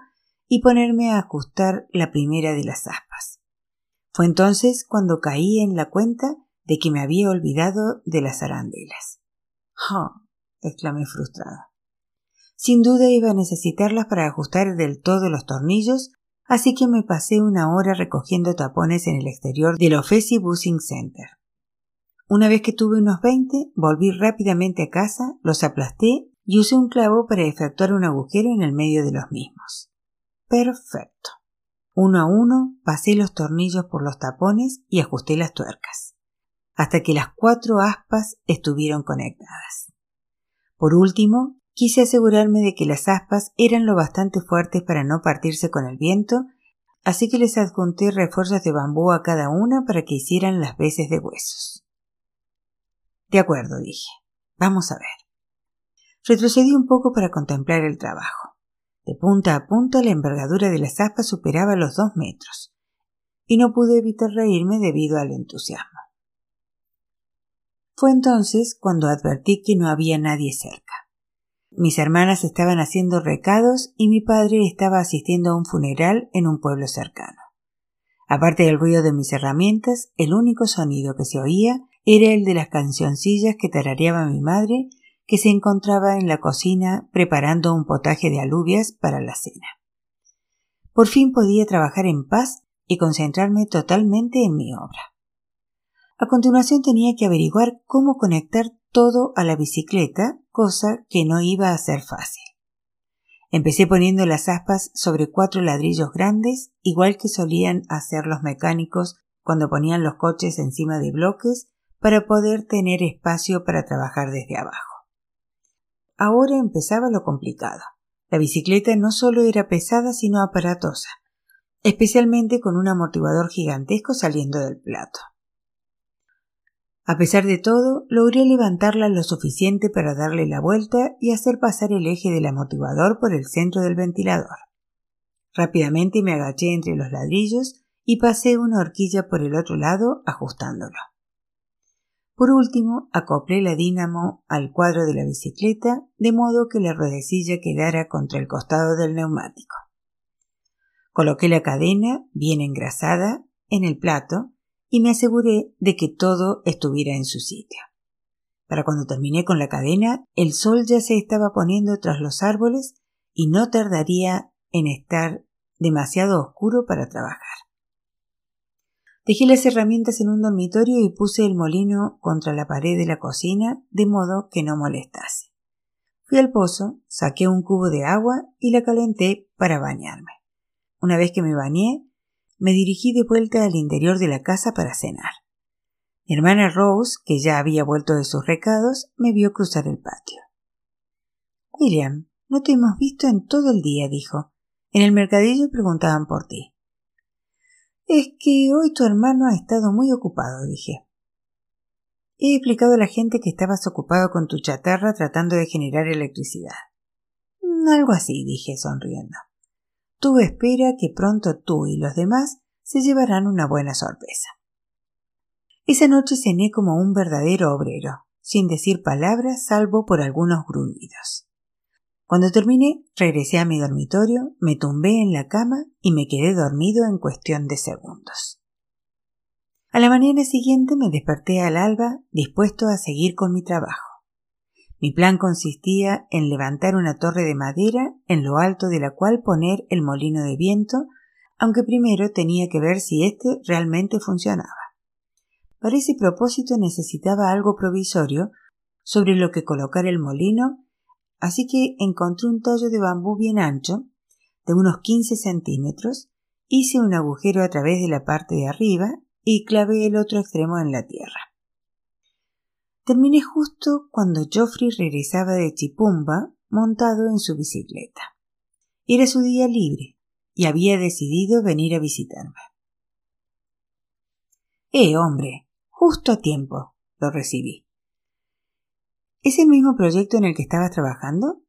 y ponerme a ajustar la primera de las aspas. Fue entonces cuando caí en la cuenta de que me había olvidado de las arandelas. ¡Ah! exclamé frustrada. Sin duda iba a necesitarlas para ajustar del todo los tornillos, así que me pasé una hora recogiendo tapones en el exterior del Office Bussing Center. Una vez que tuve unos veinte, volví rápidamente a casa, los aplasté y usé un clavo para efectuar un agujero en el medio de los mismos. Perfecto. Uno a uno pasé los tornillos por los tapones y ajusté las tuercas, hasta que las cuatro aspas estuvieron conectadas. Por último, quise asegurarme de que las aspas eran lo bastante fuertes para no partirse con el viento, así que les adjunté refuerzos de bambú a cada una para que hicieran las veces de huesos. De acuerdo, dije. Vamos a ver. Retrocedí un poco para contemplar el trabajo. De punta a punta la envergadura de las aspas superaba los dos metros, y no pude evitar reírme debido al entusiasmo. Fue entonces cuando advertí que no había nadie cerca. Mis hermanas estaban haciendo recados y mi padre estaba asistiendo a un funeral en un pueblo cercano. Aparte del ruido de mis herramientas, el único sonido que se oía era el de las cancioncillas que tarareaba mi madre, que se encontraba en la cocina preparando un potaje de alubias para la cena. Por fin podía trabajar en paz y concentrarme totalmente en mi obra. A continuación tenía que averiguar cómo conectar todo a la bicicleta, cosa que no iba a ser fácil. Empecé poniendo las aspas sobre cuatro ladrillos grandes, igual que solían hacer los mecánicos cuando ponían los coches encima de bloques para poder tener espacio para trabajar desde abajo. Ahora empezaba lo complicado. La bicicleta no solo era pesada, sino aparatosa, especialmente con un amortiguador gigantesco saliendo del plato. A pesar de todo, logré levantarla lo suficiente para darle la vuelta y hacer pasar el eje del amortiguador por el centro del ventilador. Rápidamente me agaché entre los ladrillos y pasé una horquilla por el otro lado ajustándolo. Por último, acoplé la dínamo al cuadro de la bicicleta de modo que la ruedecilla quedara contra el costado del neumático. Coloqué la cadena, bien engrasada, en el plato y me aseguré de que todo estuviera en su sitio. Para cuando terminé con la cadena, el sol ya se estaba poniendo tras los árboles y no tardaría en estar demasiado oscuro para trabajar. Dejé las herramientas en un dormitorio y puse el molino contra la pared de la cocina de modo que no molestase. Fui al pozo, saqué un cubo de agua y la calenté para bañarme. Una vez que me bañé, me dirigí de vuelta al interior de la casa para cenar. Mi hermana Rose, que ya había vuelto de sus recados, me vio cruzar el patio. William, no te hemos visto en todo el día, dijo. En el mercadillo preguntaban por ti. Es que hoy tu hermano ha estado muy ocupado, dije. He explicado a la gente que estabas ocupado con tu chatarra tratando de generar electricidad. Mm, algo así, dije sonriendo. Tú espera que pronto tú y los demás se llevarán una buena sorpresa. Esa noche cené como un verdadero obrero, sin decir palabras salvo por algunos gruñidos. Cuando terminé, regresé a mi dormitorio, me tumbé en la cama y me quedé dormido en cuestión de segundos. A la mañana siguiente me desperté al alba dispuesto a seguir con mi trabajo. Mi plan consistía en levantar una torre de madera en lo alto de la cual poner el molino de viento, aunque primero tenía que ver si éste realmente funcionaba. Para ese propósito necesitaba algo provisorio sobre lo que colocar el molino, así que encontré un tallo de bambú bien ancho, de unos 15 centímetros, hice un agujero a través de la parte de arriba y clavé el otro extremo en la tierra. Terminé justo cuando Geoffrey regresaba de Chipumba montado en su bicicleta. Era su día libre y había decidido venir a visitarme. Eh, hombre, justo a tiempo, lo recibí. ¿Es el mismo proyecto en el que estabas trabajando?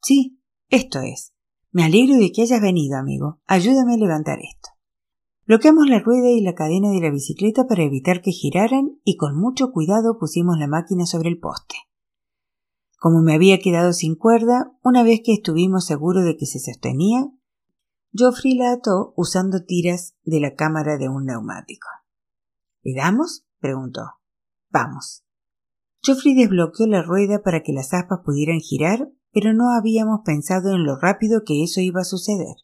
Sí, esto es. Me alegro de que hayas venido, amigo. Ayúdame a levantar esto. Bloqueamos la rueda y la cadena de la bicicleta para evitar que giraran y con mucho cuidado pusimos la máquina sobre el poste. Como me había quedado sin cuerda, una vez que estuvimos seguros de que se sostenía, Geoffrey la ató usando tiras de la cámara de un neumático. ¿Le damos? preguntó. Vamos. Geoffrey desbloqueó la rueda para que las aspas pudieran girar, pero no habíamos pensado en lo rápido que eso iba a suceder.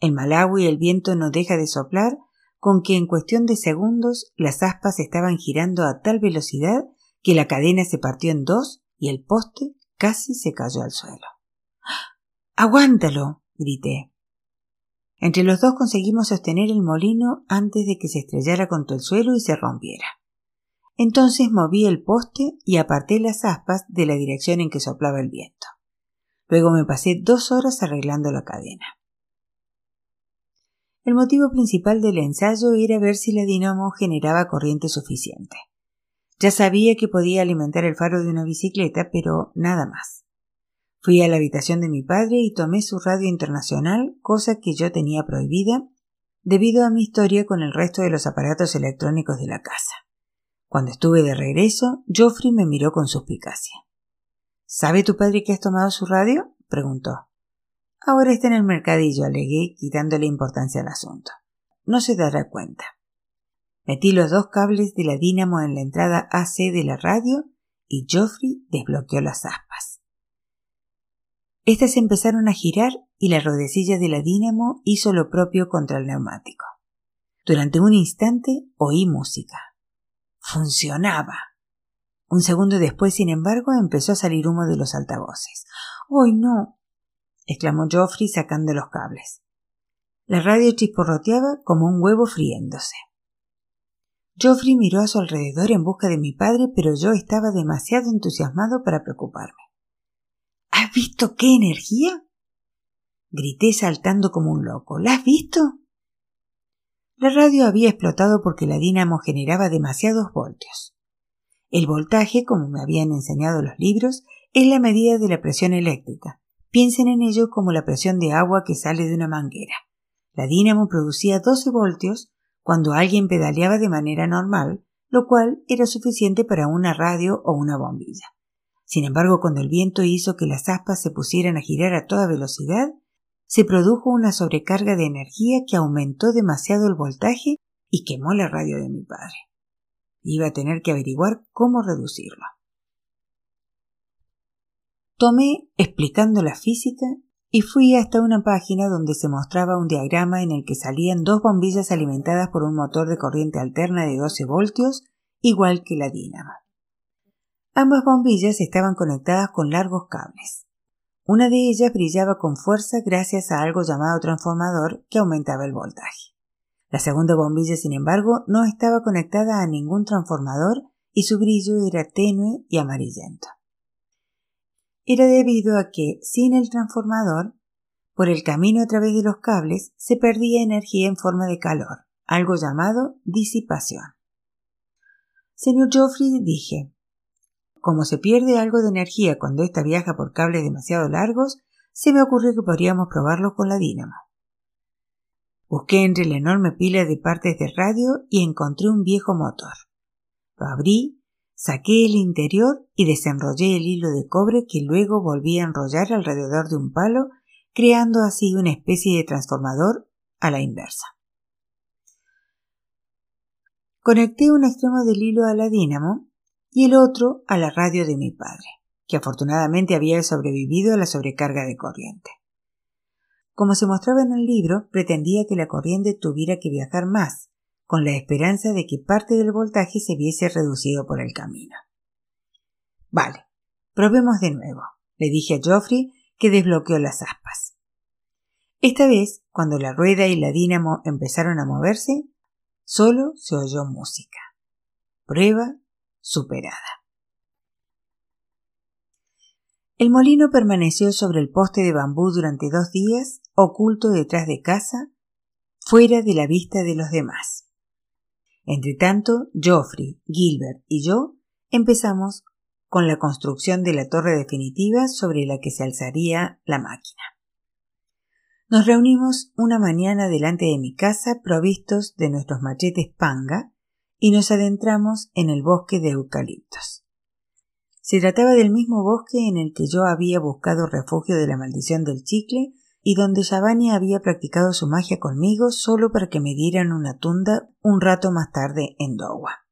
El mal agua y el viento no deja de soplar, con que en cuestión de segundos las aspas estaban girando a tal velocidad que la cadena se partió en dos y el poste casi se cayó al suelo. ¡Aguántalo! grité. Entre los dos conseguimos sostener el molino antes de que se estrellara contra el suelo y se rompiera. Entonces moví el poste y aparté las aspas de la dirección en que soplaba el viento. Luego me pasé dos horas arreglando la cadena. El motivo principal del ensayo era ver si la dinamo generaba corriente suficiente. Ya sabía que podía alimentar el faro de una bicicleta, pero nada más. Fui a la habitación de mi padre y tomé su radio internacional, cosa que yo tenía prohibida, debido a mi historia con el resto de los aparatos electrónicos de la casa. Cuando estuve de regreso, Geoffrey me miró con suspicacia. ¿Sabe tu padre que has tomado su radio? preguntó. Ahora está en el mercadillo, alegué, quitándole importancia al asunto. No se dará cuenta. Metí los dos cables de la dínamo en la entrada AC de la radio y Geoffrey desbloqueó las aspas. Estas empezaron a girar y la rodecilla de la dínamo hizo lo propio contra el neumático. Durante un instante oí música. Funcionaba. Un segundo después, sin embargo, empezó a salir humo de los altavoces. ¡Ay, no! exclamó Geoffrey sacando los cables. La radio chisporroteaba como un huevo friéndose. Geoffrey miró a su alrededor en busca de mi padre, pero yo estaba demasiado entusiasmado para preocuparme. ¿Has visto qué energía? grité saltando como un loco. ¿La has visto? La radio había explotado porque la dínamo generaba demasiados voltios. El voltaje, como me habían enseñado los libros, es la medida de la presión eléctrica, Piensen en ello como la presión de agua que sale de una manguera. La dínamo producía 12 voltios cuando alguien pedaleaba de manera normal, lo cual era suficiente para una radio o una bombilla. Sin embargo, cuando el viento hizo que las aspas se pusieran a girar a toda velocidad, se produjo una sobrecarga de energía que aumentó demasiado el voltaje y quemó la radio de mi padre. Iba a tener que averiguar cómo reducirlo. Tomé explicando la física y fui hasta una página donde se mostraba un diagrama en el que salían dos bombillas alimentadas por un motor de corriente alterna de 12 voltios, igual que la dínamo. Ambas bombillas estaban conectadas con largos cables. Una de ellas brillaba con fuerza gracias a algo llamado transformador que aumentaba el voltaje. La segunda bombilla, sin embargo, no estaba conectada a ningún transformador y su brillo era tenue y amarillento era debido a que, sin el transformador, por el camino a través de los cables se perdía energía en forma de calor, algo llamado disipación. Señor Geoffrey, dije, como se pierde algo de energía cuando ésta viaja por cables demasiado largos, se me ocurrió que podríamos probarlo con la dínamo. Busqué entre la enorme pila de partes de radio y encontré un viejo motor. Lo abrí Saqué el interior y desenrollé el hilo de cobre que luego volví a enrollar alrededor de un palo, creando así una especie de transformador a la inversa. Conecté un extremo del hilo a la dínamo y el otro a la radio de mi padre, que afortunadamente había sobrevivido a la sobrecarga de corriente. Como se mostraba en el libro, pretendía que la corriente tuviera que viajar más, con la esperanza de que parte del voltaje se viese reducido por el camino. Vale, probemos de nuevo, le dije a Geoffrey, que desbloqueó las aspas. Esta vez, cuando la rueda y la dínamo empezaron a moverse, solo se oyó música. Prueba superada. El molino permaneció sobre el poste de bambú durante dos días, oculto detrás de casa, fuera de la vista de los demás. Entretanto, Geoffrey, Gilbert y yo empezamos con la construcción de la torre definitiva sobre la que se alzaría la máquina. Nos reunimos una mañana delante de mi casa provistos de nuestros machetes panga y nos adentramos en el bosque de eucaliptos. Se trataba del mismo bosque en el que yo había buscado refugio de la maldición del chicle y donde Giovanni había practicado su magia conmigo solo para que me dieran una tunda un rato más tarde en Dowa.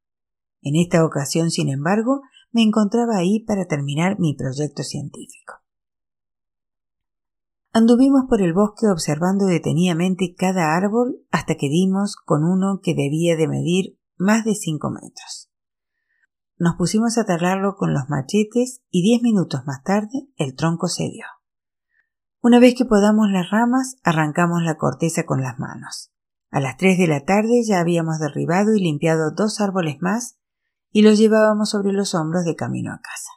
En esta ocasión, sin embargo, me encontraba ahí para terminar mi proyecto científico. Anduvimos por el bosque observando detenidamente cada árbol hasta que dimos con uno que debía de medir más de cinco metros. Nos pusimos a talarlo con los machetes y diez minutos más tarde el tronco cedió. Una vez que podamos las ramas, arrancamos la corteza con las manos. A las tres de la tarde ya habíamos derribado y limpiado dos árboles más y los llevábamos sobre los hombros de camino a casa.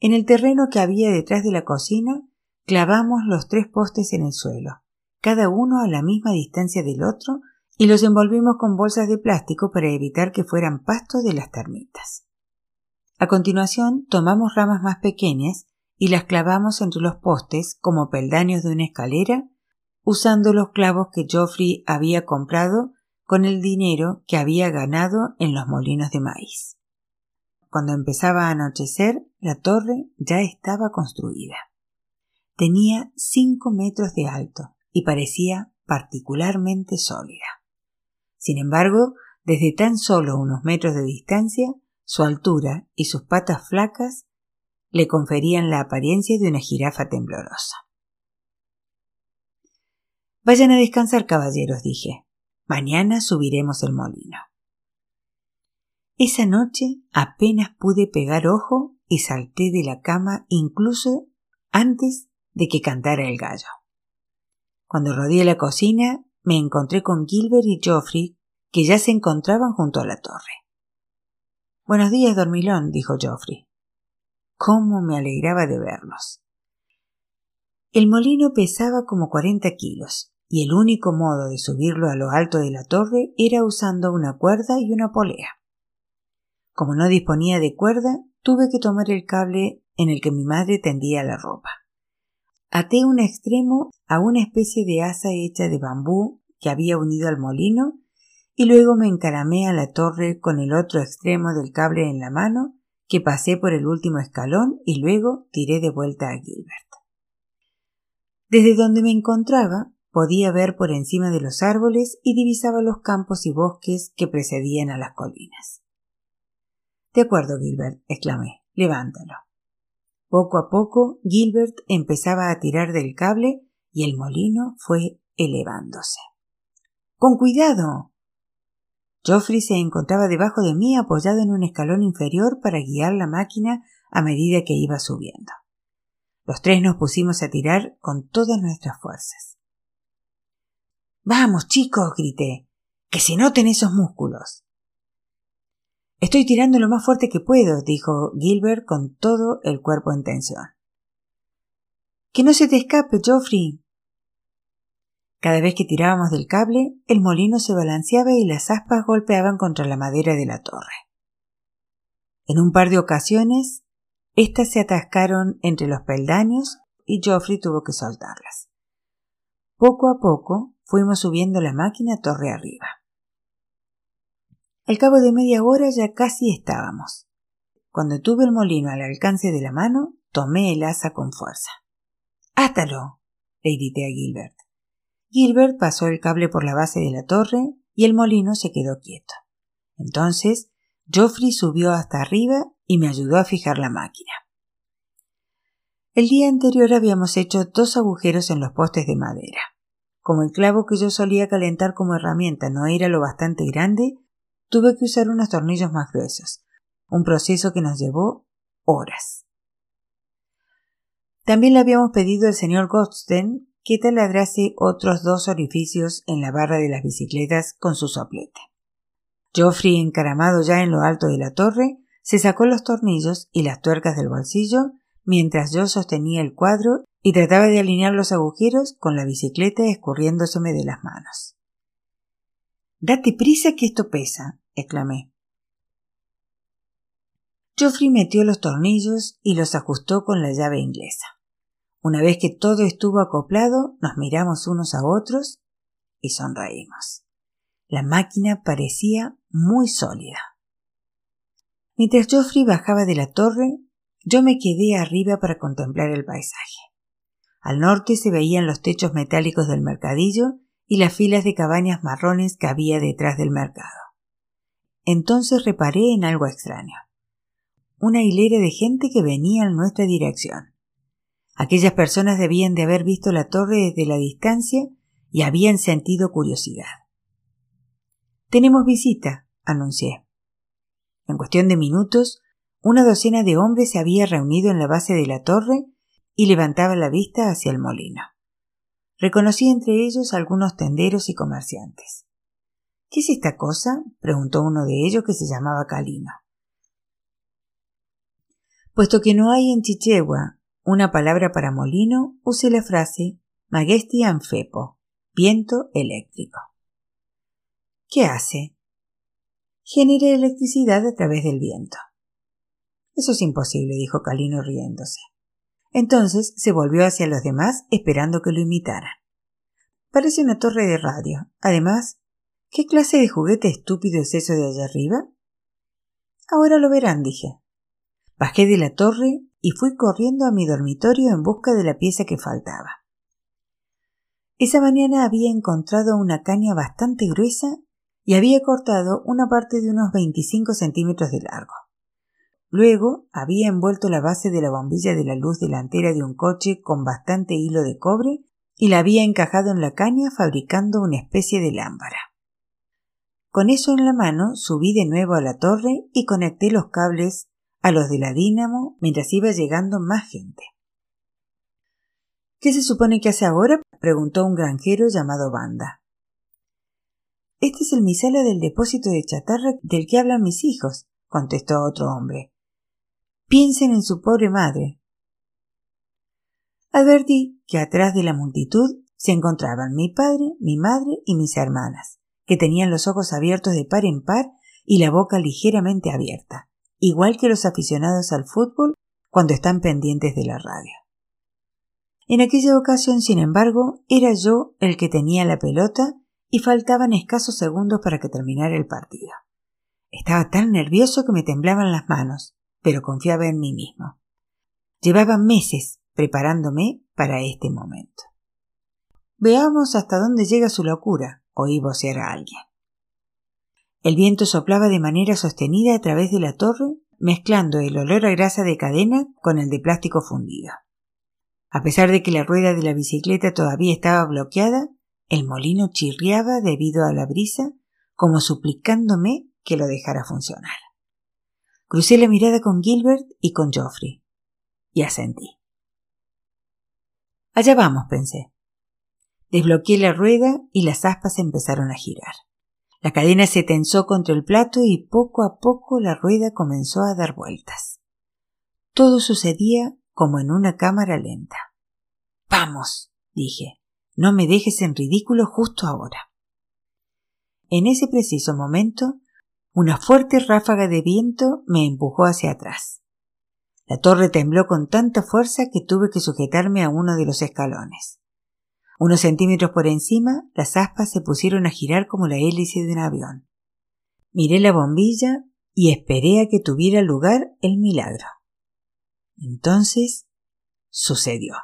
En el terreno que había detrás de la cocina, clavamos los tres postes en el suelo, cada uno a la misma distancia del otro, y los envolvimos con bolsas de plástico para evitar que fueran pasto de las termitas. A continuación, tomamos ramas más pequeñas y las clavamos entre los postes como peldaños de una escalera, usando los clavos que Geoffrey había comprado con el dinero que había ganado en los molinos de maíz. Cuando empezaba a anochecer, la torre ya estaba construida. Tenía cinco metros de alto y parecía particularmente sólida. Sin embargo, desde tan solo unos metros de distancia, su altura y sus patas flacas le conferían la apariencia de una jirafa temblorosa. Vayan a descansar, caballeros, dije. Mañana subiremos el molino. Esa noche apenas pude pegar ojo y salté de la cama incluso antes de que cantara el gallo. Cuando rodeé la cocina, me encontré con Gilbert y Geoffrey, que ya se encontraban junto a la torre. Buenos días, dormilón, dijo Geoffrey cómo me alegraba de verlos. El molino pesaba como cuarenta kilos, y el único modo de subirlo a lo alto de la torre era usando una cuerda y una polea. Como no disponía de cuerda, tuve que tomar el cable en el que mi madre tendía la ropa. Até un extremo a una especie de asa hecha de bambú que había unido al molino y luego me encaramé a la torre con el otro extremo del cable en la mano que pasé por el último escalón y luego tiré de vuelta a Gilbert. Desde donde me encontraba podía ver por encima de los árboles y divisaba los campos y bosques que precedían a las colinas. De acuerdo, Gilbert, exclamé, levántalo. Poco a poco Gilbert empezaba a tirar del cable y el molino fue elevándose. Con cuidado. Geoffrey se encontraba debajo de mí apoyado en un escalón inferior para guiar la máquina a medida que iba subiendo. Los tres nos pusimos a tirar con todas nuestras fuerzas. Vamos, chicos, grité, que se noten esos músculos. Estoy tirando lo más fuerte que puedo, dijo Gilbert con todo el cuerpo en tensión. Que no se te escape, Geoffrey, cada vez que tirábamos del cable, el molino se balanceaba y las aspas golpeaban contra la madera de la torre. En un par de ocasiones, éstas se atascaron entre los peldaños y Geoffrey tuvo que soltarlas. Poco a poco fuimos subiendo la máquina torre arriba. Al cabo de media hora ya casi estábamos. cuando tuve el molino al alcance de la mano, tomé el asa con fuerza. ¡Átalo! le grité a Gilbert. Gilbert pasó el cable por la base de la torre y el molino se quedó quieto. Entonces, Geoffrey subió hasta arriba y me ayudó a fijar la máquina. El día anterior habíamos hecho dos agujeros en los postes de madera. Como el clavo que yo solía calentar como herramienta no era lo bastante grande, tuve que usar unos tornillos más gruesos, un proceso que nos llevó horas. También le habíamos pedido al señor Godsten que taladrase otros dos orificios en la barra de las bicicletas con su soplete. Geoffrey, encaramado ya en lo alto de la torre, se sacó los tornillos y las tuercas del bolsillo mientras yo sostenía el cuadro y trataba de alinear los agujeros con la bicicleta escurriéndoseme de las manos. Date prisa que esto pesa, exclamé. Geoffrey metió los tornillos y los ajustó con la llave inglesa. Una vez que todo estuvo acoplado, nos miramos unos a otros y sonreímos. La máquina parecía muy sólida. Mientras Geoffrey bajaba de la torre, yo me quedé arriba para contemplar el paisaje. Al norte se veían los techos metálicos del mercadillo y las filas de cabañas marrones que había detrás del mercado. Entonces reparé en algo extraño. Una hilera de gente que venía en nuestra dirección. Aquellas personas debían de haber visto la torre desde la distancia y habían sentido curiosidad. Tenemos visita, anuncié. En cuestión de minutos, una docena de hombres se había reunido en la base de la torre y levantaba la vista hacia el molino. Reconocí entre ellos algunos tenderos y comerciantes. ¿Qué es esta cosa? preguntó uno de ellos que se llamaba Calino. Puesto que no hay en Chichegua una palabra para molino, usé la frase Magesti anfepo, viento eléctrico. ¿Qué hace? Genera electricidad a través del viento. Eso es imposible, dijo Calino riéndose. Entonces se volvió hacia los demás esperando que lo imitaran. Parece una torre de radio. Además, ¿qué clase de juguete estúpido es eso de allá arriba? Ahora lo verán, dije. Bajé de la torre y fui corriendo a mi dormitorio en busca de la pieza que faltaba. Esa mañana había encontrado una caña bastante gruesa y había cortado una parte de unos 25 centímetros de largo. Luego había envuelto la base de la bombilla de la luz delantera de un coche con bastante hilo de cobre y la había encajado en la caña fabricando una especie de lámpara. Con eso en la mano subí de nuevo a la torre y conecté los cables a los de la dínamo mientras iba llegando más gente. ¿Qué se supone que hace ahora? preguntó un granjero llamado Banda. Este es el misala del depósito de chatarra del que hablan mis hijos, contestó otro hombre. Piensen en su pobre madre. Advertí que atrás de la multitud se encontraban mi padre, mi madre y mis hermanas, que tenían los ojos abiertos de par en par y la boca ligeramente abierta, igual que los aficionados al fútbol cuando están pendientes de la radio. En aquella ocasión, sin embargo, era yo el que tenía la pelota y faltaban escasos segundos para que terminara el partido. Estaba tan nervioso que me temblaban las manos pero confiaba en mí mismo. Llevaba meses preparándome para este momento. Veamos hasta dónde llega su locura, oí vocear a alguien. El viento soplaba de manera sostenida a través de la torre, mezclando el olor a grasa de cadena con el de plástico fundido. A pesar de que la rueda de la bicicleta todavía estaba bloqueada, el molino chirriaba debido a la brisa, como suplicándome que lo dejara funcionar. Crucé la mirada con Gilbert y con Geoffrey. Y asentí. Allá vamos, pensé. Desbloqueé la rueda y las aspas empezaron a girar. La cadena se tensó contra el plato y poco a poco la rueda comenzó a dar vueltas. Todo sucedía como en una cámara lenta. Vamos, dije, no me dejes en ridículo justo ahora. En ese preciso momento una fuerte ráfaga de viento me empujó hacia atrás. La torre tembló con tanta fuerza que tuve que sujetarme a uno de los escalones. Unos centímetros por encima, las aspas se pusieron a girar como la hélice de un avión. Miré la bombilla y esperé a que tuviera lugar el milagro. Entonces sucedió.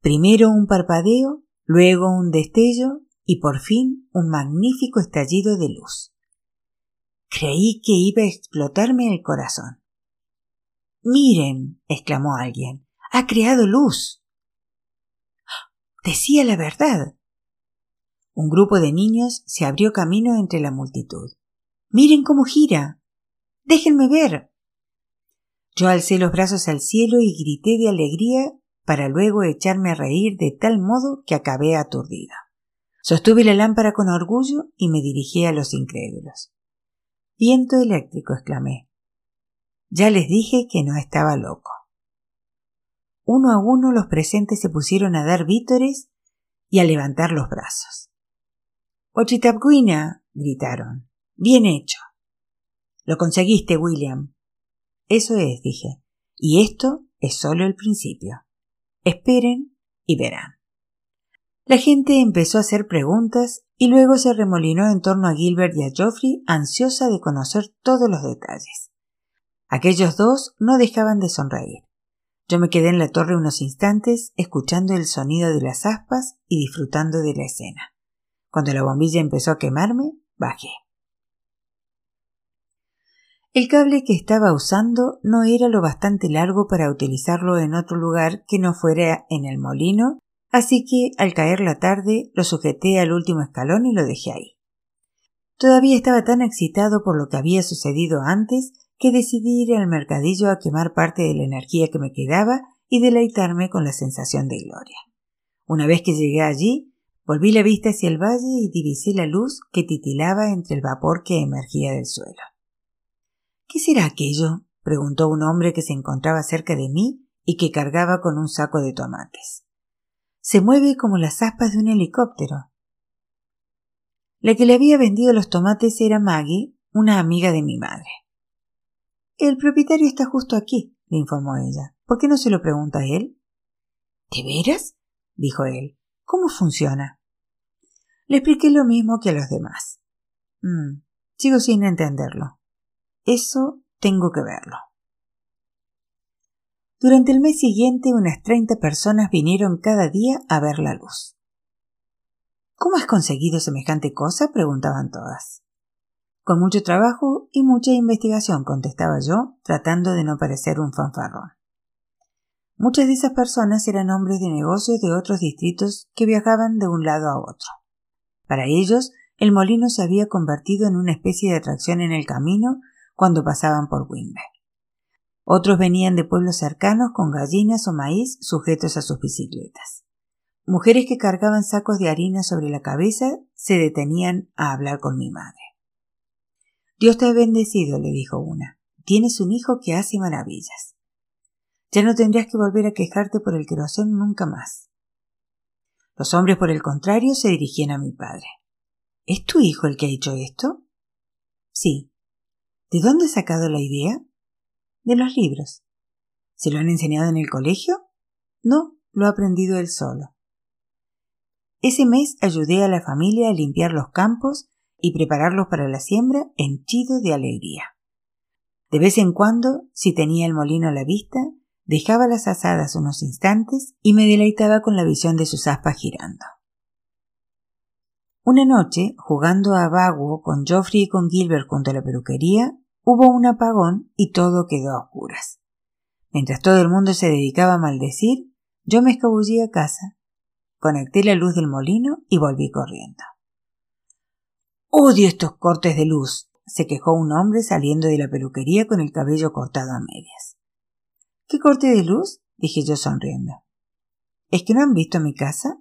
Primero un parpadeo, luego un destello y por fin un magnífico estallido de luz. Creí que iba a explotarme el corazón. Miren, exclamó alguien, ha creado luz. Decía la verdad. Un grupo de niños se abrió camino entre la multitud. Miren cómo gira. Déjenme ver. Yo alcé los brazos al cielo y grité de alegría para luego echarme a reír de tal modo que acabé aturdida. Sostuve la lámpara con orgullo y me dirigí a los incrédulos. Viento eléctrico, exclamé. Ya les dije que no estaba loco. Uno a uno los presentes se pusieron a dar vítores y a levantar los brazos. Ochitapguina, gritaron. Bien hecho. Lo conseguiste, William. Eso es, dije. Y esto es solo el principio. Esperen y verán. La gente empezó a hacer preguntas y luego se remolinó en torno a Gilbert y a Geoffrey, ansiosa de conocer todos los detalles. Aquellos dos no dejaban de sonreír. Yo me quedé en la torre unos instantes, escuchando el sonido de las aspas y disfrutando de la escena. Cuando la bombilla empezó a quemarme, bajé. El cable que estaba usando no era lo bastante largo para utilizarlo en otro lugar que no fuera en el molino, así que al caer la tarde lo sujeté al último escalón y lo dejé ahí. Todavía estaba tan excitado por lo que había sucedido antes que decidí ir al mercadillo a quemar parte de la energía que me quedaba y deleitarme con la sensación de gloria. Una vez que llegué allí, volví la vista hacia el valle y divisé la luz que titilaba entre el vapor que emergía del suelo. ¿Qué será aquello? preguntó un hombre que se encontraba cerca de mí y que cargaba con un saco de tomates. Se mueve como las aspas de un helicóptero. La que le había vendido los tomates era Maggie, una amiga de mi madre. El propietario está justo aquí, le informó ella. ¿Por qué no se lo pregunta a él? ¿De veras? dijo él. ¿Cómo funciona? Le expliqué lo mismo que a los demás. Mm, sigo sin entenderlo. Eso tengo que verlo. Durante el mes siguiente unas treinta personas vinieron cada día a ver la luz. ¿Cómo has conseguido semejante cosa? preguntaban todas. Con mucho trabajo y mucha investigación, contestaba yo, tratando de no parecer un fanfarrón. Muchas de esas personas eran hombres de negocios de otros distritos que viajaban de un lado a otro. Para ellos, el molino se había convertido en una especie de atracción en el camino cuando pasaban por Wimber. Otros venían de pueblos cercanos con gallinas o maíz sujetos a sus bicicletas. Mujeres que cargaban sacos de harina sobre la cabeza se detenían a hablar con mi madre. Dios te ha bendecido, le dijo una. Tienes un hijo que hace maravillas. Ya no tendrías que volver a quejarte por el queroseno nunca más. Los hombres, por el contrario, se dirigían a mi padre. ¿Es tu hijo el que ha hecho esto? Sí, ¿De dónde ha sacado la idea? De los libros. ¿Se lo han enseñado en el colegio? No, lo ha aprendido él solo. Ese mes ayudé a la familia a limpiar los campos y prepararlos para la siembra henchido de alegría. De vez en cuando, si tenía el molino a la vista, dejaba las asadas unos instantes y me deleitaba con la visión de sus aspas girando. Una noche, jugando a vago con Geoffrey y con Gilbert junto a la peluquería, Hubo un apagón y todo quedó a oscuras. Mientras todo el mundo se dedicaba a maldecir, yo me escabullí a casa, conecté la luz del molino y volví corriendo. Odio estos cortes de luz, se quejó un hombre saliendo de la peluquería con el cabello cortado a medias. ¿Qué corte de luz? dije yo sonriendo. ¿Es que no han visto mi casa?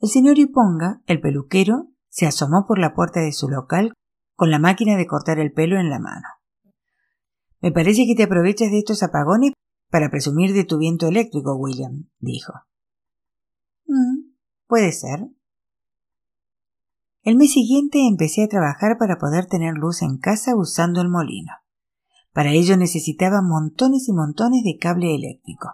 El señor Iponga, el peluquero, se asomó por la puerta de su local con la máquina de cortar el pelo en la mano. Me parece que te aprovechas de estos apagones para presumir de tu viento eléctrico, William, dijo. Mm, puede ser. El mes siguiente empecé a trabajar para poder tener luz en casa usando el molino. Para ello necesitaba montones y montones de cable eléctrico.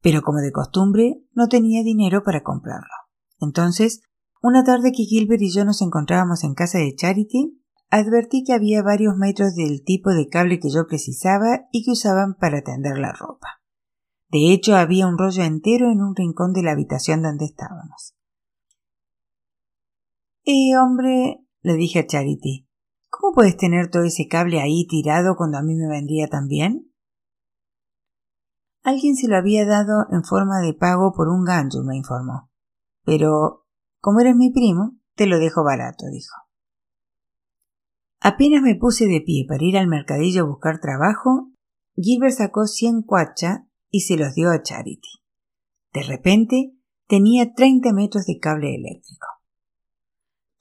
Pero como de costumbre, no tenía dinero para comprarlo. Entonces una tarde que Gilbert y yo nos encontrábamos en casa de Charity, advertí que había varios metros del tipo de cable que yo precisaba y que usaban para tender la ropa. De hecho, había un rollo entero en un rincón de la habitación donde estábamos. Eh, hombre, le dije a Charity, ¿cómo puedes tener todo ese cable ahí tirado cuando a mí me vendría tan bien? Alguien se lo había dado en forma de pago por un gancho, me informó. Pero, como eres mi primo, te lo dejo barato, dijo. Apenas me puse de pie para ir al mercadillo a buscar trabajo, Gilbert sacó cien cuacha y se los dio a Charity. De repente tenía treinta metros de cable eléctrico.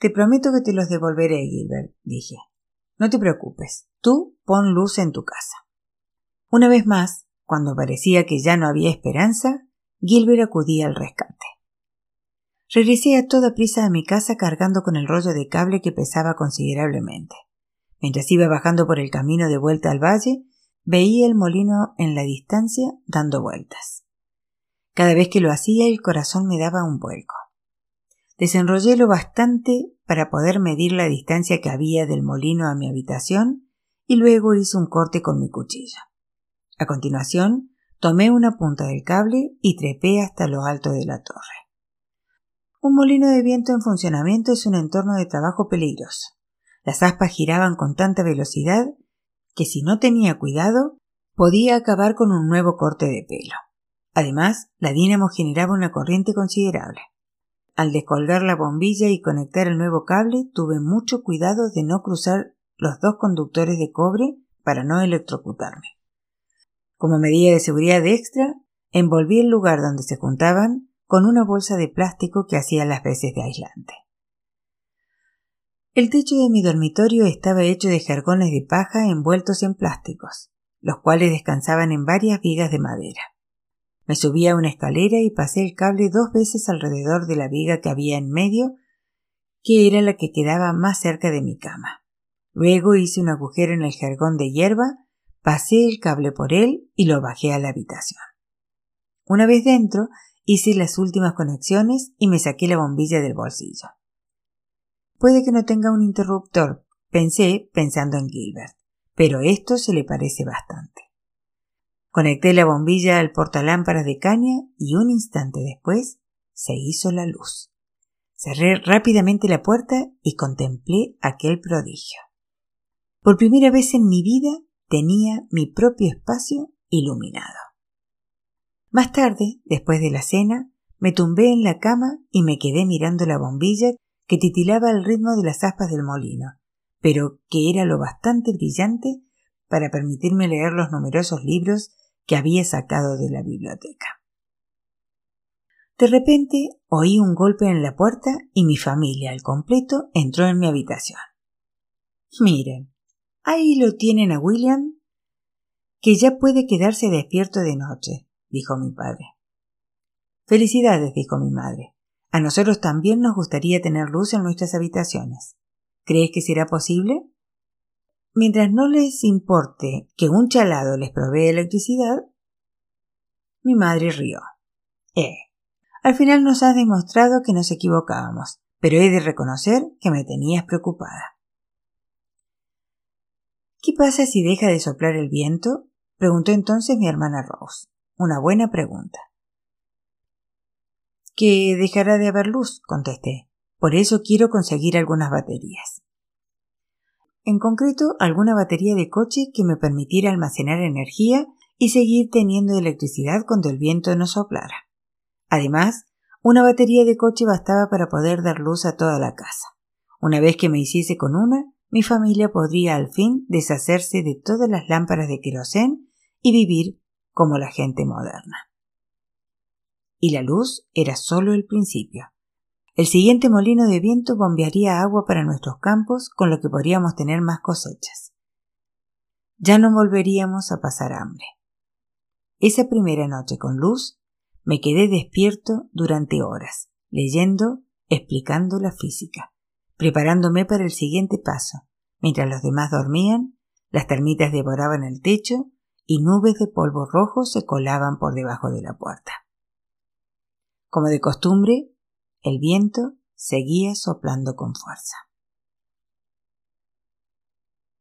Te prometo que te los devolveré, Gilbert, dije. No te preocupes, tú pon luz en tu casa. Una vez más, cuando parecía que ya no había esperanza, Gilbert acudía al rescate. Regresé a toda prisa a mi casa cargando con el rollo de cable que pesaba considerablemente. Mientras iba bajando por el camino de vuelta al valle, veía el molino en la distancia dando vueltas. Cada vez que lo hacía el corazón me daba un vuelco. Desenrollé lo bastante para poder medir la distancia que había del molino a mi habitación y luego hice un corte con mi cuchillo. A continuación, tomé una punta del cable y trepé hasta lo alto de la torre. Un molino de viento en funcionamiento es un entorno de trabajo peligroso. Las aspas giraban con tanta velocidad que si no tenía cuidado podía acabar con un nuevo corte de pelo. Además, la dínamo generaba una corriente considerable. Al descolgar la bombilla y conectar el nuevo cable, tuve mucho cuidado de no cruzar los dos conductores de cobre para no electrocutarme. Como medida de seguridad extra, envolví el lugar donde se juntaban con una bolsa de plástico que hacía las veces de aislante. El techo de mi dormitorio estaba hecho de jergones de paja envueltos en plásticos, los cuales descansaban en varias vigas de madera. Me subí a una escalera y pasé el cable dos veces alrededor de la viga que había en medio, que era la que quedaba más cerca de mi cama. Luego hice un agujero en el jergón de hierba, pasé el cable por él y lo bajé a la habitación. Una vez dentro, Hice las últimas conexiones y me saqué la bombilla del bolsillo. Puede que no tenga un interruptor, pensé pensando en Gilbert, pero esto se le parece bastante. Conecté la bombilla al portalámparas de caña y un instante después se hizo la luz. Cerré rápidamente la puerta y contemplé aquel prodigio. Por primera vez en mi vida tenía mi propio espacio iluminado. Más tarde, después de la cena, me tumbé en la cama y me quedé mirando la bombilla que titilaba al ritmo de las aspas del molino, pero que era lo bastante brillante para permitirme leer los numerosos libros que había sacado de la biblioteca. De repente oí un golpe en la puerta y mi familia al completo entró en mi habitación. Miren, ahí lo tienen a William, que ya puede quedarse despierto de noche, dijo mi padre. Felicidades, dijo mi madre. A nosotros también nos gustaría tener luz en nuestras habitaciones. ¿Crees que será posible? Mientras no les importe que un chalado les provee electricidad. Mi madre rió. Eh. Al final nos has demostrado que nos equivocábamos, pero he de reconocer que me tenías preocupada. ¿Qué pasa si deja de soplar el viento? preguntó entonces mi hermana Rose. Una buena pregunta. Que dejará de haber luz, contesté. Por eso quiero conseguir algunas baterías. En concreto, alguna batería de coche que me permitiera almacenar energía y seguir teniendo electricidad cuando el viento no soplara. Además, una batería de coche bastaba para poder dar luz a toda la casa. Una vez que me hiciese con una, mi familia podría al fin deshacerse de todas las lámparas de querosén y vivir como la gente moderna. Y la luz era solo el principio. El siguiente molino de viento bombearía agua para nuestros campos, con lo que podríamos tener más cosechas. Ya no volveríamos a pasar hambre. Esa primera noche con luz me quedé despierto durante horas, leyendo, explicando la física, preparándome para el siguiente paso. Mientras los demás dormían, las termitas devoraban el techo y nubes de polvo rojo se colaban por debajo de la puerta. Como de costumbre, el viento seguía soplando con fuerza.